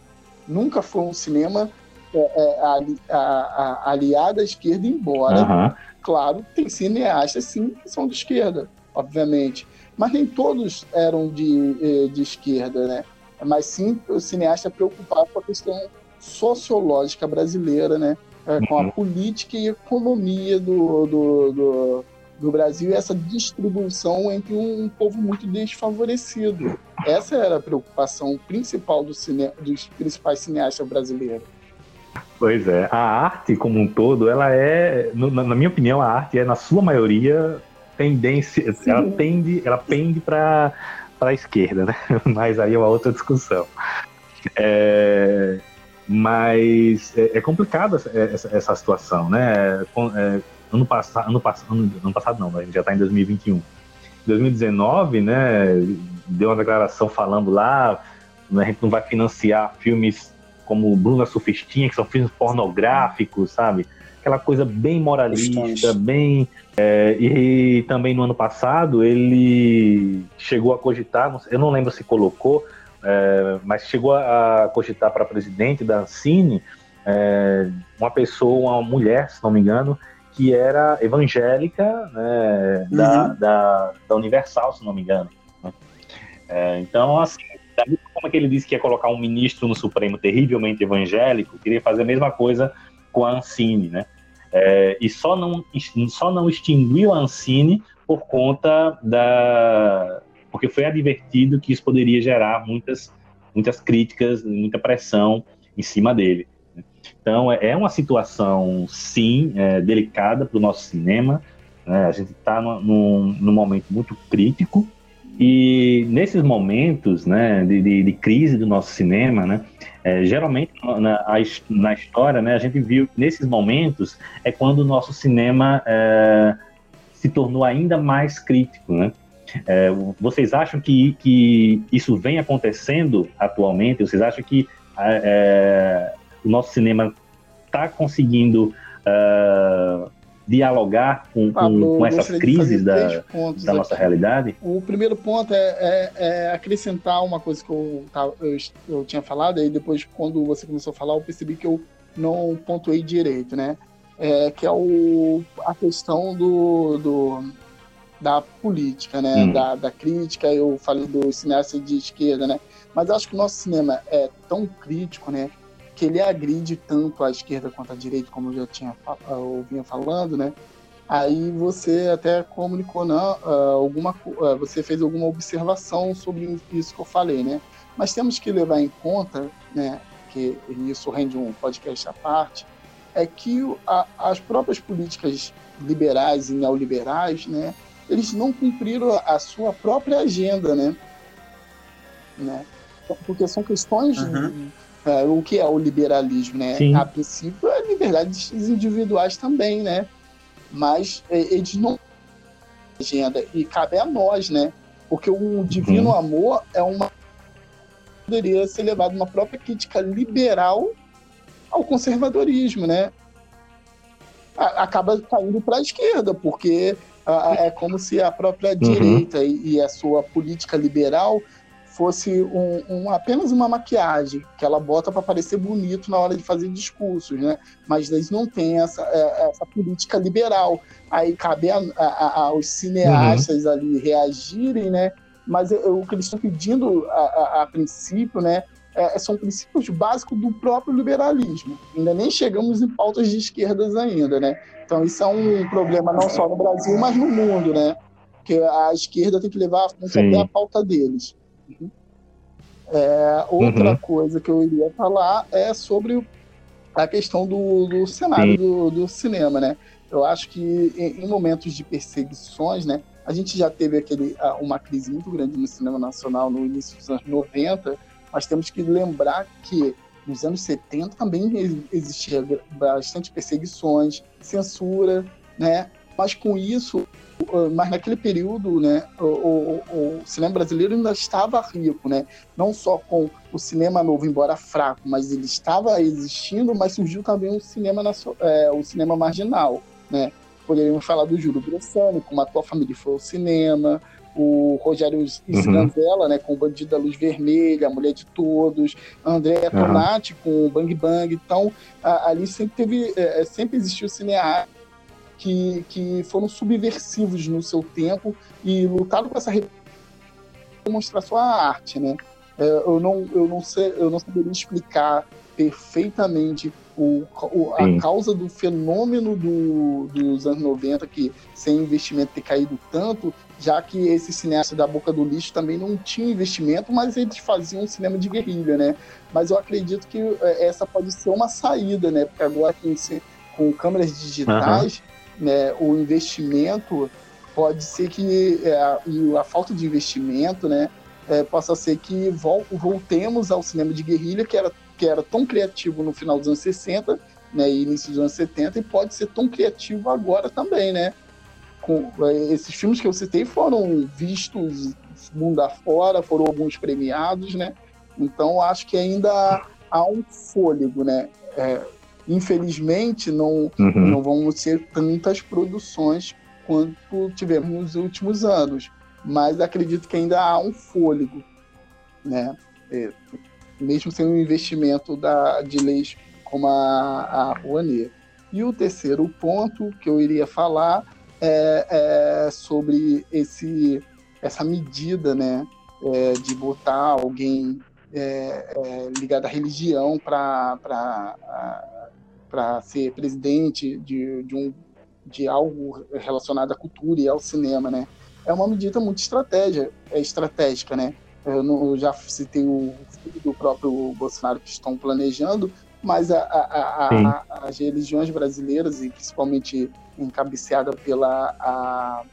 B: Nunca foi um cinema é, é, ali, a, a, aliado à esquerda, embora uhum claro, tem cineastas sim que são de esquerda, obviamente, mas nem todos eram de, eh, de esquerda, né? Mas sim o cineasta preocupado com a questão sociológica brasileira, né? É, com a uhum. política e economia do, do, do, do, Brasil e essa distribuição entre um povo muito desfavorecido. Essa era a preocupação principal do cine, dos principais cineastas brasileiros.
A: Pois é, a arte como um todo, ela é, na minha opinião, a arte é na sua maioria tendência, Sim. ela tende, ela pende para para a esquerda, né? <laughs> Mas aí é uma outra discussão. É, mas é, é complicado essa, essa, essa, situação, né? É, ano, passado, ano, passado, ano, ano passado não, a gente já está em 2021. Em 2019, né, deu uma declaração falando lá, né, a gente não vai financiar filmes como Bruna Sufistinha, que são filmes pornográficos, sabe? Aquela coisa bem moralista, bem. É, e, também no ano passado ele chegou a cogitar, eu não lembro se colocou, é, mas chegou a cogitar para presidente da Ancine é, uma pessoa, uma mulher, se não me engano, que era evangélica né, uhum. da, da, da, Universal, se não me engano. Né? É, então, assim, da mesma forma que ele disse que ia colocar um ministro no Supremo terrivelmente evangélico, queria fazer a mesma coisa com a Ancine, né? É, e só não, só não extinguiu a Ancine por conta da. porque foi advertido que isso poderia gerar muitas, muitas críticas, muita pressão em cima dele. Né? Então, é, é uma situação, sim, é, delicada para o nosso cinema. Né? A gente está num, num momento muito crítico E nesses momentos né, de, de, de crise do nosso cinema, né, é, geralmente na, na, história, né, a gente viu que nesses momentos é quando o nosso cinema é, se tornou ainda mais crítico. Né? É, vocês acham que, que isso vem acontecendo atualmente? Vocês acham que é, é o nosso cinema está conseguindo uh, dialogar com, Pablo, com, com essas crises da, da nossa realidade?
B: O primeiro ponto é, é, é, acrescentar uma coisa que eu, eu, eu tinha falado, e depois, quando você começou a falar, eu percebi que eu não pontuei direito, né? É, que é o, a questão do, do da política, né? Hum. Da, da crítica, eu falei do cineasta de esquerda, né? Mas acho que o nosso cinema é tão crítico, né? Que ele agride tanto a esquerda quanto a direita, como eu já tinha eu vinha falando, né? Aí você até comunicou, não, uh, alguma, uh, você fez alguma observação sobre isso que eu falei, né? Mas temos que levar em conta, né, que isso rende um podcast à parte, é que a, as próprias políticas liberais e neoliberais, né, eles não cumpriram a sua própria agenda, né? né? Porque são questões uhum é, o que é o liberalismo, né? Sim. A princípio é liberdades individuais também, né? Mas é, eles não agenda e cabe a nós, né? Porque o divino uhum. amor é uma poderia ser levado uma própria crítica liberal ao conservadorismo, né? Acaba caindo para a esquerda, porque é como se a própria uhum. direita e a sua política liberal fosse um, um, apenas uma maquiagem que ela bota para parecer bonito na hora de fazer discursos, né? Mas eles não têm essa, é, essa política liberal. Aí cabe a, a, aos cineastas uhum. ali reagirem, né? Mas o que eles estão pedindo a, a princípio, né? É, são princípios básicos do próprio liberalismo. Ainda nem chegamos em pautas de esquerdas ainda, né? Então isso é um problema não só no Brasil, mas no mundo, né? Que a esquerda tem que levar a até a pauta deles. É, outra uhum. coisa que eu iria falar é sobre a questão do, do cenário do, do, cinema, né? Eu acho que em, em, momentos de perseguições, né? A gente já teve aquele, uma crise muito grande no cinema nacional no início dos anos 90, mas temos que lembrar que nos anos 70 também existia bastante perseguições, censura, né? Mas com isso mas naquele período, né, o, o, o, cinema brasileiro ainda estava rico, né? Não só com o cinema novo, embora fraco, mas ele estava existindo, mas surgiu também o cinema, é, o cinema marginal, né? Poderíamos falar do Júlio Bressani, como a tua família foi ao cinema, o Rogério Sganzella, uhum. né, com o Bandido da Luz Vermelha, a Mulher de Todos, André uhum. Tonati com o Bang Bang. Então, a, ali sempre teve, é, sempre existiu cineasta que, que foram subversivos no seu tempo e lutaram com essa mostrar sua arte, né? É, eu não eu não sei eu não saberia explicar perfeitamente o, o, a causa do fenômeno do, dos anos 90 que sem investimento ter caído tanto, já que esse cineasta da boca do lixo também não tinha investimento, mas eles faziam um cinema de guerrilha, né? Mas eu acredito que é, essa pode ser uma saída, né? Porque agora com, com câmeras digitais uhum né, o investimento pode ser que é, a falta de investimento, né, é, possa ser que vol voltemos ao cinema de guerrilha que era que era tão criativo no final dos anos 60, né, e início dos anos 70 e pode ser tão criativo agora também, né? Com, é, esses filmes que eu citei foram vistos mundo afora, foram alguns premiados, né? Então acho que ainda há um fôlego, né? É, Infelizmente, não, uhum. não vão ser tantas produções quanto tivemos nos últimos anos, mas acredito que ainda há um fôlego, né? É, mesmo sem o um investimento da, de leis como a, a Rouanet. E o terceiro ponto que eu iria falar é, é sobre esse, essa medida né, é, de botar alguém é, é ligado à religião para para ser presidente de, de, um, de algo relacionado à cultura e ao cinema, né? É uma medida muito estratégia, é estratégica, né? Eu, não, eu já citei o do próprio Bolsonaro que estão planejando, mas a, a, a, as religiões brasileiras, e principalmente encabeceada pela a,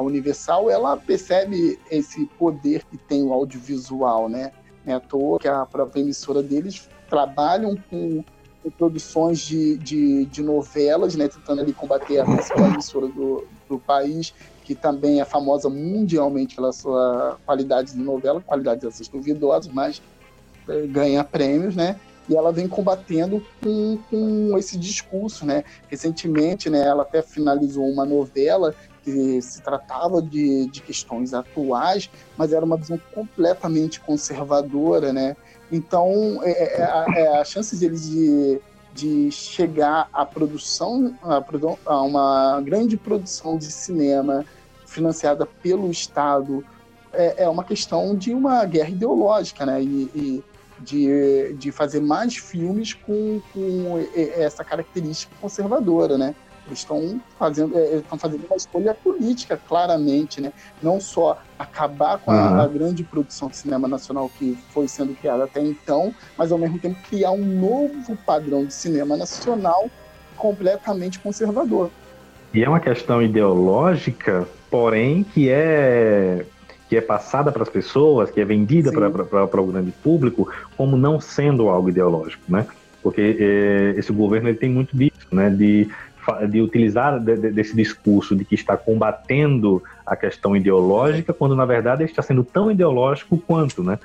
B: Universal, ela percebe esse poder que tem o audiovisual, né? Não é à toa que a própria emissora deles trabalham com produções de, de, de, novelas, né? Tentando ali combater a principal emissora do, do país, que também é famosa mundialmente pela sua qualidade de novela, qualidade dessas duvidosas, mas é, ganha prêmios, né? e ela vem combatendo com, com, esse discurso, né? Recentemente, né, ela até finalizou uma novela que se tratava de, de questões atuais, mas era uma visão completamente conservadora, né? Então, é, é, a, é, a chance deles de, de chegar à produção, a uma grande produção de cinema financiada pelo Estado é, é uma questão de uma guerra ideológica, né? E, e de, de fazer mais filmes com, com essa característica conservadora, né? Eles estão fazendo, é, estão fazendo uma escolha política, claramente, né? Não só acabar com a, uhum. a, grande produção de cinema nacional que foi sendo criada até então, mas ao mesmo tempo criar um novo padrão de cinema nacional completamente conservador.
A: E é uma questão ideológica, porém, que é que é passada para as pessoas, que é vendida para o grande público, como não sendo algo ideológico, né? Porque é, esse governo ele tem muito disso, né? De de utilizar de, de, desse discurso de que está combatendo a questão ideológica, quando na verdade está sendo tão ideológico quanto, né?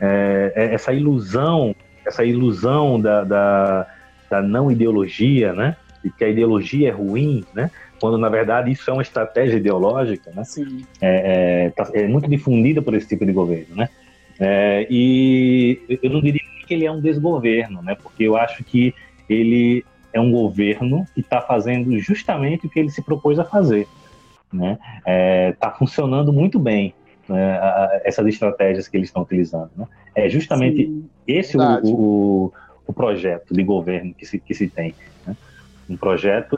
A: É, é essa ilusão, essa ilusão da, da, da, não ideologia, né? De que a ideologia é ruim, né? Quando na verdade isso é uma estratégia ideológica, né? Sim. É, é, tá, é muito difundida por esse tipo de governo, né? É, e eu não diria que ele é um desgoverno, né? Porque eu acho que ele é um governo que está fazendo justamente o que ele se propôs a fazer. Está né? é, tá funcionando muito bem né, essas estratégias que eles estão utilizando. Né? É justamente Sim, esse o, o, o, projeto de governo que se, que se tem. Né? Um projeto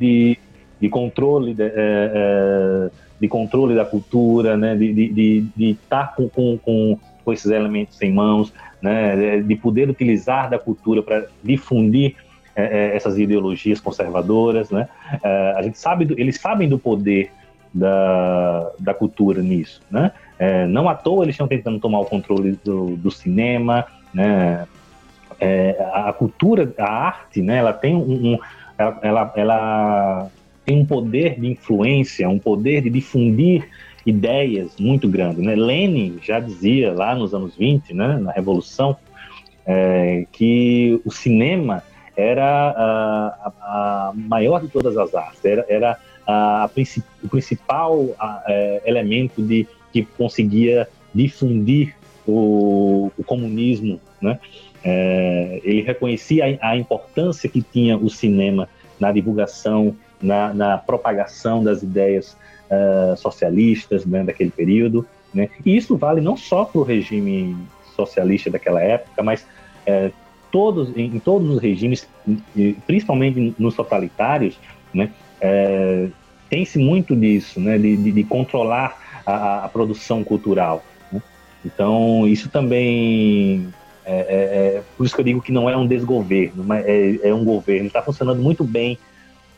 A: de, de controle de, é, é, de, controle da cultura, né? de estar de, de, tá com, com, com, esses elementos em mãos, né? de poder utilizar da cultura para difundir é, é, essas ideologias conservadoras, né? É, a gente sabe, do, eles sabem do poder da, da cultura nisso, né? É, não à toa eles estão tentando tomar o controle do, do cinema, né? É, a, cultura, a arte, né? Ela tem um, um ela, ela, ela tem um poder de influência, um poder de difundir ideias muito grande. Né? Lenin já dizia lá nos anos 20, né, na Revolução, é, que o cinema era a, a, maior de todas as artes, era, era a, o principal é, elemento de, que conseguia difundir o, o comunismo, né? É, ele reconhecia a, importância que tinha o cinema na divulgação, na, na propagação das ideias uh, socialistas né, daquele período. Né? E isso vale não só para o regime socialista daquela época, mas uh, todos, em, em todos os regimes, principalmente nos totalitários, né, é, tem-se muito disso, né, de, de, de controlar a, a, produção cultural. Né? Então, isso também é, é, é, por isso que eu digo que não é um desgoverno, mas é, é um governo. Está funcionando muito bem,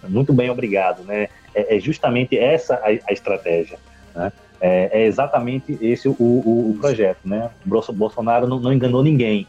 A: muito bem, obrigado. Né? É, é justamente essa a, a estratégia. Né? É, exatamente esse o, o, o, projeto. Né? Bolsonaro não, não enganou ninguém.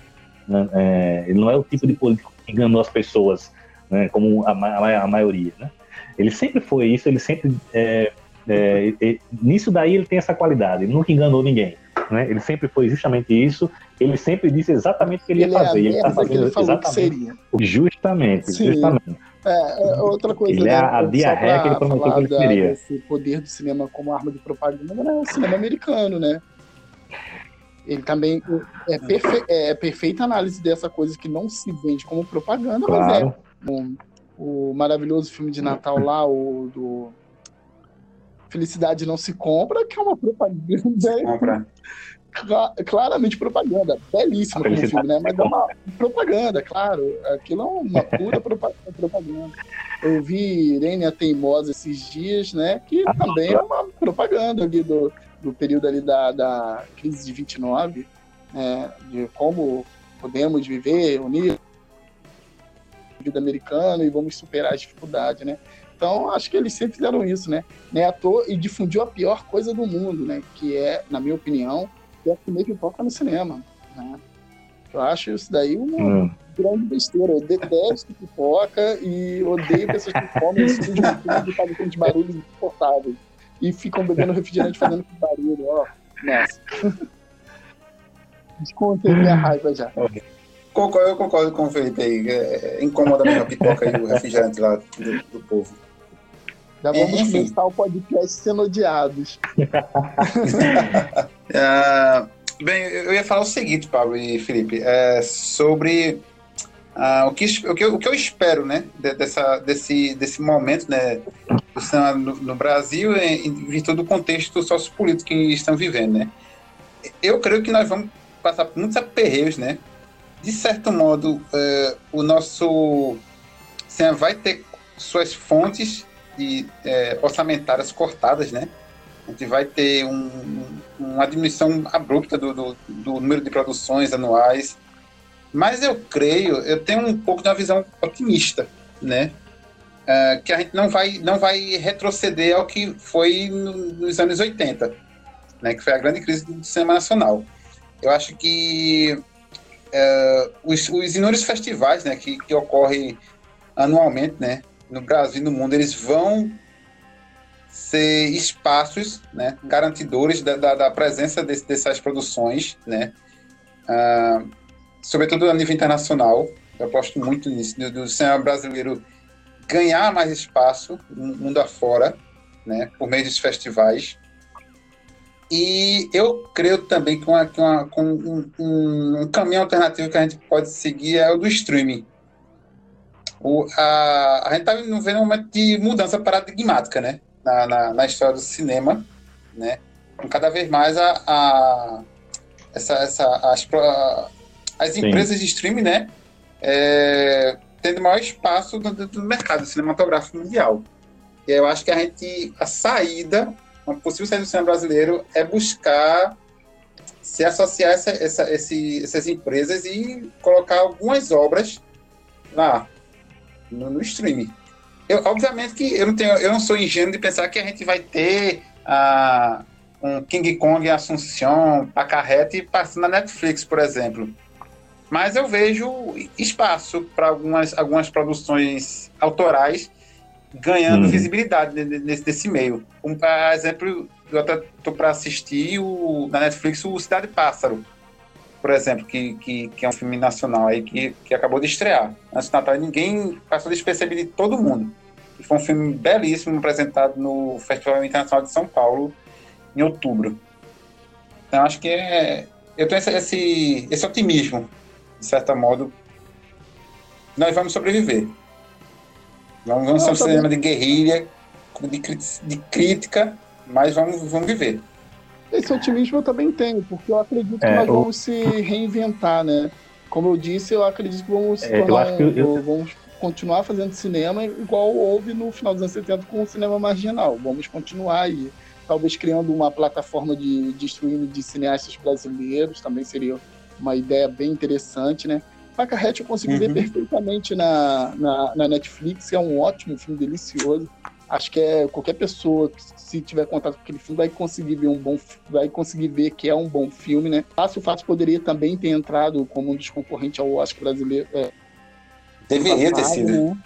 A: Né? É, ele não é o tipo de político que enganou as pessoas, né? como a, a, a, maioria. Né? Ele sempre foi isso, ele sempre. É, é, nisso daí ele tem essa qualidade, ele nunca enganou ninguém. Né? Ele sempre foi justamente isso, ele sempre disse exatamente o que ele, ele ia fazer. É ele está fazendo ele exatamente. Justamente, Sim. justamente.
B: É, é, outra coisa.
A: Ele né? é a diarreia que ele prometeu que ele queria.
B: Esse poder do cinema como arma de propaganda, não é o cinema americano, né? Ele também é, perfe é perfeita análise dessa coisa que não se vende como propaganda, claro. mas é o, o, maravilhoso filme de Natal lá, o do Felicidade Não Se Compra, que é uma propaganda. Compra. Claramente propaganda, belíssimo como filme, né? Mas é uma propaganda, claro. Aquilo é uma pura propaganda. Eu vi Irene a Teimosa esses dias, né? Que ah, também é uma propaganda ali do, do período ali da, da crise de 29, né, de como podemos viver unidos vida americana e vamos superar as dificuldades, né? Então, acho que eles sempre fizeram isso, né? né à toa, e difundiu a pior coisa do mundo, né? Que é, na minha opinião, que é comer pipoca no cinema. Né? Eu acho isso daí uma hum. grande besteira. Eu detesto pipoca e odeio pessoas que comem isso de fazem aqueles barulhos insuportáveis. E ficam bebendo refrigerante fazendo <laughs> barulho, ó. Nossa. Descontei minha raiva já.
C: Concordo, eu concordo com o Felipe aí. É, incomoda mesmo a pipoca e o refrigerante lá do, do povo.
B: Já vamos Enfim. começar o podcast sendo odiados.
C: uh, <laughs> bem, eu ia falar o seguinte, Pablo e Felipe, é, sobre uh, o, que, o, que, o que eu espero, né, dessa, desse, desse momento, né, no, no Brasil, em, em virtude do contexto sociopolítico que estamos vivendo, né. Eu creio que nós vamos passar por muitos aperreios, né, de certo modo, uh, o nosso cinema vai ter suas fontes de, é, orçamentárias cortadas, né? A gente vai ter um, uma diminuição abrupta do, do, do, número de produções anuais. Mas eu creio, eu tenho um pouco uma visão otimista, né? Uh, que a gente não vai, não vai retroceder ao que foi no, nos anos 80, né? Que foi a grande crise do cinema nacional. Eu acho que uh, os, os inúmeros festivais, né? Que, que ocorrem anualmente, né? no Brasil e no mundo, eles vão ser espaços né, garantidores da, da, da presença desse, dessas produções, né, uh, sobretudo a nível internacional. Eu aposto muito nisso, do, cinema brasileiro ganhar mais espaço no mundo afora, né, por meio dos festivais. E eu creio também que, uma, que uma, com um, um, um caminho alternativo que a gente pode seguir é o do streaming. O, a, a gente está vendo um momento de mudança paradigmática, né? Na, na, na, história do cinema, né? Cada vez mais a, a essa, essa, as, as empresas de streaming, né? É, tendo maior espaço do mercado cinematográfico mundial. E eu acho que a gente, a saída, uma possível saída do cinema brasileiro é buscar se associar essa, essa, esse, essas empresas e colocar algumas obras lá, no, no streaming. Eu, obviamente que eu não, tenho, eu não sou ingênuo de pensar que a gente vai ter uh, um King Kong Assunção, a Carrete passando na Netflix, por exemplo. Mas eu vejo espaço para algumas, algumas produções autorais ganhando hum. visibilidade nesse, nesse meio. Um, por exemplo, eu até estou para assistir o, na Netflix o Cidade Pássaro por exemplo, que, que, que, é um filme nacional aí que, que acabou de estrear. Antes do Natal, ninguém passou despercebido de todo mundo. E foi um filme belíssimo apresentado no Festival Internacional de São Paulo em outubro. Então, acho que é. Eu tenho esse, esse, esse otimismo, de certo modo. Nós vamos sobreviver. Vamos, vamos ser um cinema de guerrilha, de, de crítica, mas vamos, vamos viver.
B: Esse otimismo eu também tenho, porque eu acredito que é, nós eu... vamos se reinventar, né? Como eu disse, eu acredito que vamos se tornar, é, eu eu... vamos continuar fazendo cinema igual houve no final dos anos 70 com o cinema marginal. Vamos continuar aí, talvez criando uma plataforma de, de streaming de cineastas brasileiros, também seria uma ideia bem interessante, né? Pacarrete eu consegui uhum. ver perfeitamente na, na, na Netflix, é um ótimo filme, delicioso acho que é qualquer pessoa que se tiver contato com aquele filme vai conseguir ver um bom vai conseguir ver que é um bom filme, né? Fácil Fácil poderia também ter entrado como um dos concorrentes ao Oscar brasileiro. É,
C: Deveria ter sido. Né?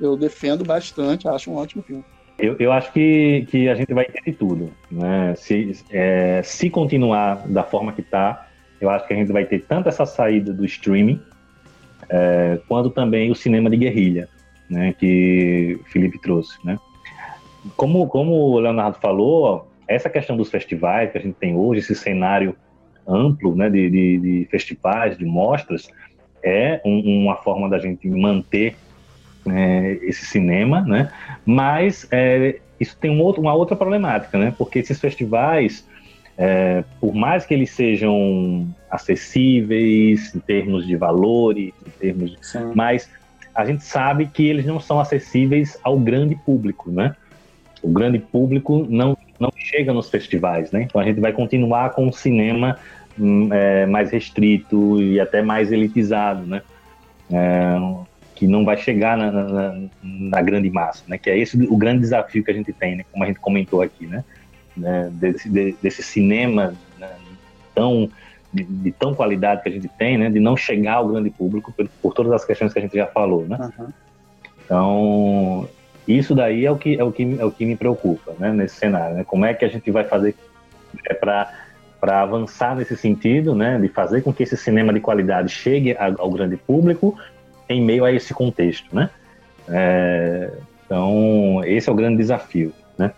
B: Eu defendo bastante, acho um ótimo filme.
A: Eu, eu acho que, que a gente vai ter de tudo. Né? Se, é, se continuar da forma que está, eu acho que a gente vai ter tanto essa saída do streaming, é, quanto também o cinema de guerrilha né, que Felipe trouxe, né? Como, como o Leonardo falou, essa questão dos festivais que a gente tem hoje, esse cenário amplo né, de, de, de festivais, de mostras, é um, uma forma da gente manter é, esse cinema, né? Mas é, isso tem um outro, uma outra problemática, né? Porque esses festivais, é, por mais que eles sejam acessíveis em termos de valores, em termos de, mas a gente sabe que eles não são acessíveis ao grande público, né? O grande público não, não chega nos festivais, né? Então a gente vai continuar com um cinema hum, é, mais restrito e até mais elitizado, né? É, que não vai chegar na, na, na, grande massa, né? Que é esse o grande desafio que a gente tem, né? Como a gente comentou aqui, né? Né? Desse, de, desse cinema né? tão de, de, tão qualidade que a gente tem, né? De não chegar ao grande público por, por todas as questões que a gente já falou, né? Uhum. Então isso daí é o que é o que é o que me preocupa, né? Nesse cenário, né? Como é que a gente vai fazer é, para para avançar nesse sentido, né, de fazer com que esse cinema de qualidade chegue ao grande público em meio a esse contexto, né? É, então, esse é o grande desafio, né?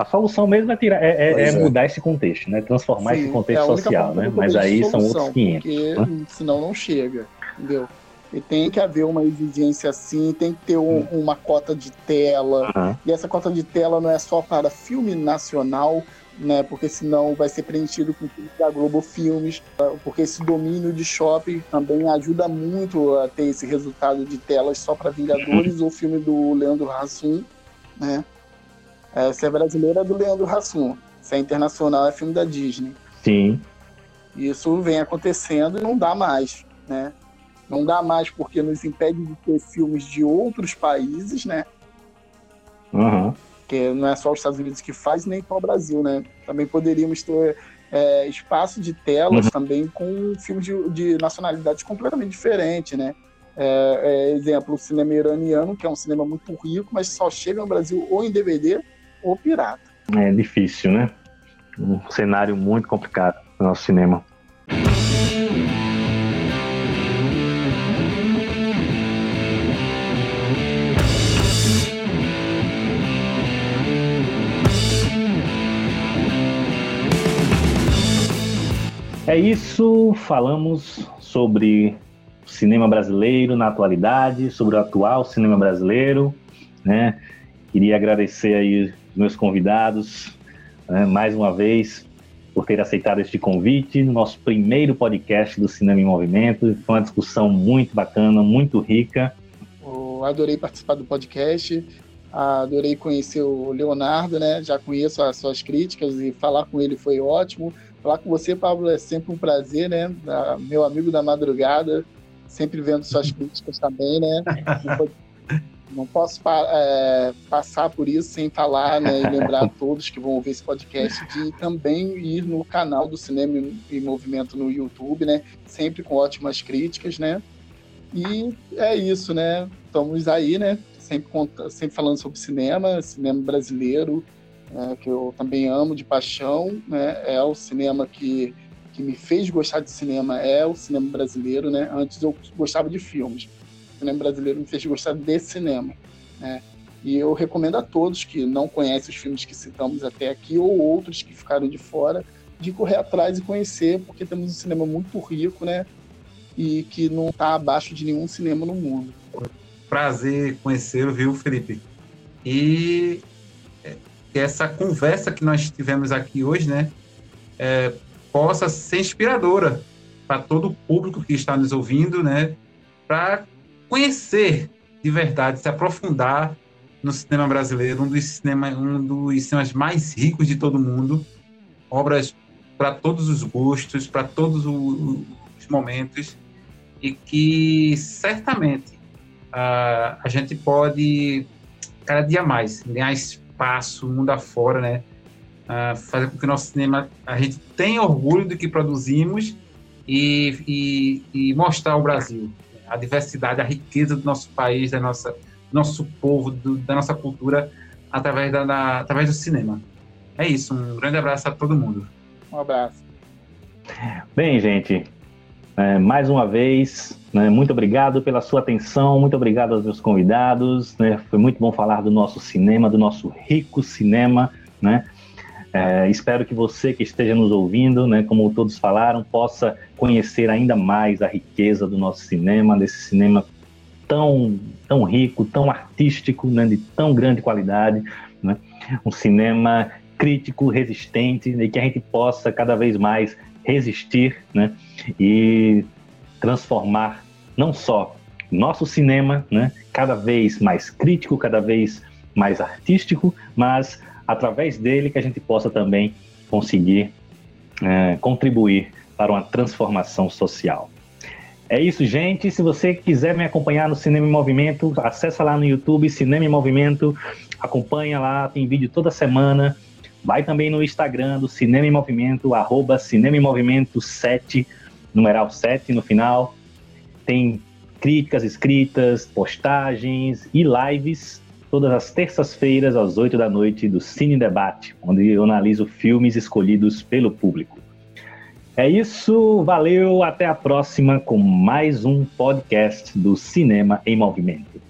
A: A solução mesmo é, tirar, é, é, é, é. mudar esse contexto, né? Transformar Sim, esse contexto social, né? Mas aí são outros 500. Porque
B: né? senão não chega, entendeu? E tem que haver uma exigência assim, tem que ter um, uma cota de tela. Uhum. E essa cota de tela não é só para filme nacional, né? Porque senão vai ser preenchido com tudo da Globo Filmes, porque esse domínio de shopping também ajuda muito a ter esse resultado de telas só para Vingadores, <laughs> o filme do Leandro Hassum, né? É, se é brasileira é do Leandro Hassum, se é internacional é filme da Disney.
A: Sim.
B: Isso vem acontecendo e não dá mais, né? Não dá mais porque nos impede de ter filmes de outros países, né?
A: Uhum
B: porque não é só os Estados Unidos que faz, nem só o Brasil, né? Também poderíamos ter é, espaço de telas uhum. também com filmes de, de nacionalidades completamente diferentes, né? É, é, exemplo, o cinema iraniano, que é um cinema muito rico, mas só chega no Brasil ou em DVD ou pirata.
A: É difícil, né? Um cenário muito complicado no nosso cinema. É isso, falamos sobre cinema brasileiro na atualidade, sobre o atual cinema brasileiro, né? Queria agradecer aí meus convidados, né, mais uma vez, por ter aceitado este convite no nosso primeiro podcast do Cinema em Movimento. Foi uma discussão muito bacana, muito rica.
B: Eu adorei participar do podcast, adorei conhecer o Leonardo, né? Já conheço as suas críticas e falar com ele foi ótimo. Falar com você, Pablo, é sempre um prazer, né? meu amigo da madrugada, sempre vendo suas críticas também, né? <laughs> Não posso é, passar por isso sem falar né, e lembrar a <laughs> todos que vão ouvir esse podcast de também ir no canal do Cinema e Movimento no YouTube, né? Sempre com ótimas críticas, né? E é isso, né? Estamos aí, né? Sempre, sempre falando sobre cinema, cinema brasileiro, né, que eu também amo de paixão, né, é o cinema que, que me fez gostar de cinema, é o cinema brasileiro, né? Antes eu gostava de filmes, cinema brasileiro me fez gostar de cinema, né? E eu recomendo a todos que não conhecem os filmes que citamos até aqui ou outros que ficaram de fora, de correr atrás e conhecer, porque temos um cinema muito rico, né? E que não está abaixo de nenhum cinema no mundo.
C: Prazer conhecê-lo, viu, Felipe? E que essa conversa que nós tivemos aqui hoje, né, é, possa ser inspiradora para todo o público que está nos ouvindo, né, para conhecer de verdade, se aprofundar no cinema brasileiro, um dos, cinema, um dos cinemas mais ricos de todo mundo, obras para todos os gostos, para todos os momentos, e que certamente uh, a gente pode cada dia mais ganhar espaço, mundo afora, né? Uh, fazer com que o nosso cinema, a gente tenha orgulho do que produzimos e, e, e, mostrar ao Brasil a diversidade, a riqueza do nosso país, da nossa, nosso povo, do, da nossa cultura, através, da, da, através do cinema. É isso, um grande abraço a todo mundo.
B: Um abraço.
A: Bem, gente, é, mais uma vez, né, muito obrigado pela sua atenção, muito obrigado aos meus convidados. Né, foi muito bom falar do nosso cinema, do nosso rico cinema. Né? É, espero que você que esteja nos ouvindo, né, como todos falaram, possa conhecer ainda mais a riqueza do nosso cinema, desse cinema tão, tão rico, tão artístico, né, de tão grande qualidade. Né? Um cinema crítico, resistente, e que a gente possa cada vez mais resistir né, e transformar não só nosso cinema, né, cada vez mais crítico, cada vez mais artístico, mas através dele que a gente possa também conseguir é, contribuir para uma transformação social. É isso, gente. Se você quiser me acompanhar no Cinema em Movimento, acessa lá no YouTube Cinema em Movimento, acompanha lá, tem vídeo toda semana. Vai também no Instagram do Cinema em Movimento, arroba Cinema em Movimento 7, numeral 7 no final. Tem críticas escritas, postagens e lives todas as terças-feiras às 8 da noite do Cine Debate, onde eu analiso filmes escolhidos pelo público. É isso, valeu, até a próxima com mais um podcast do Cinema em Movimento.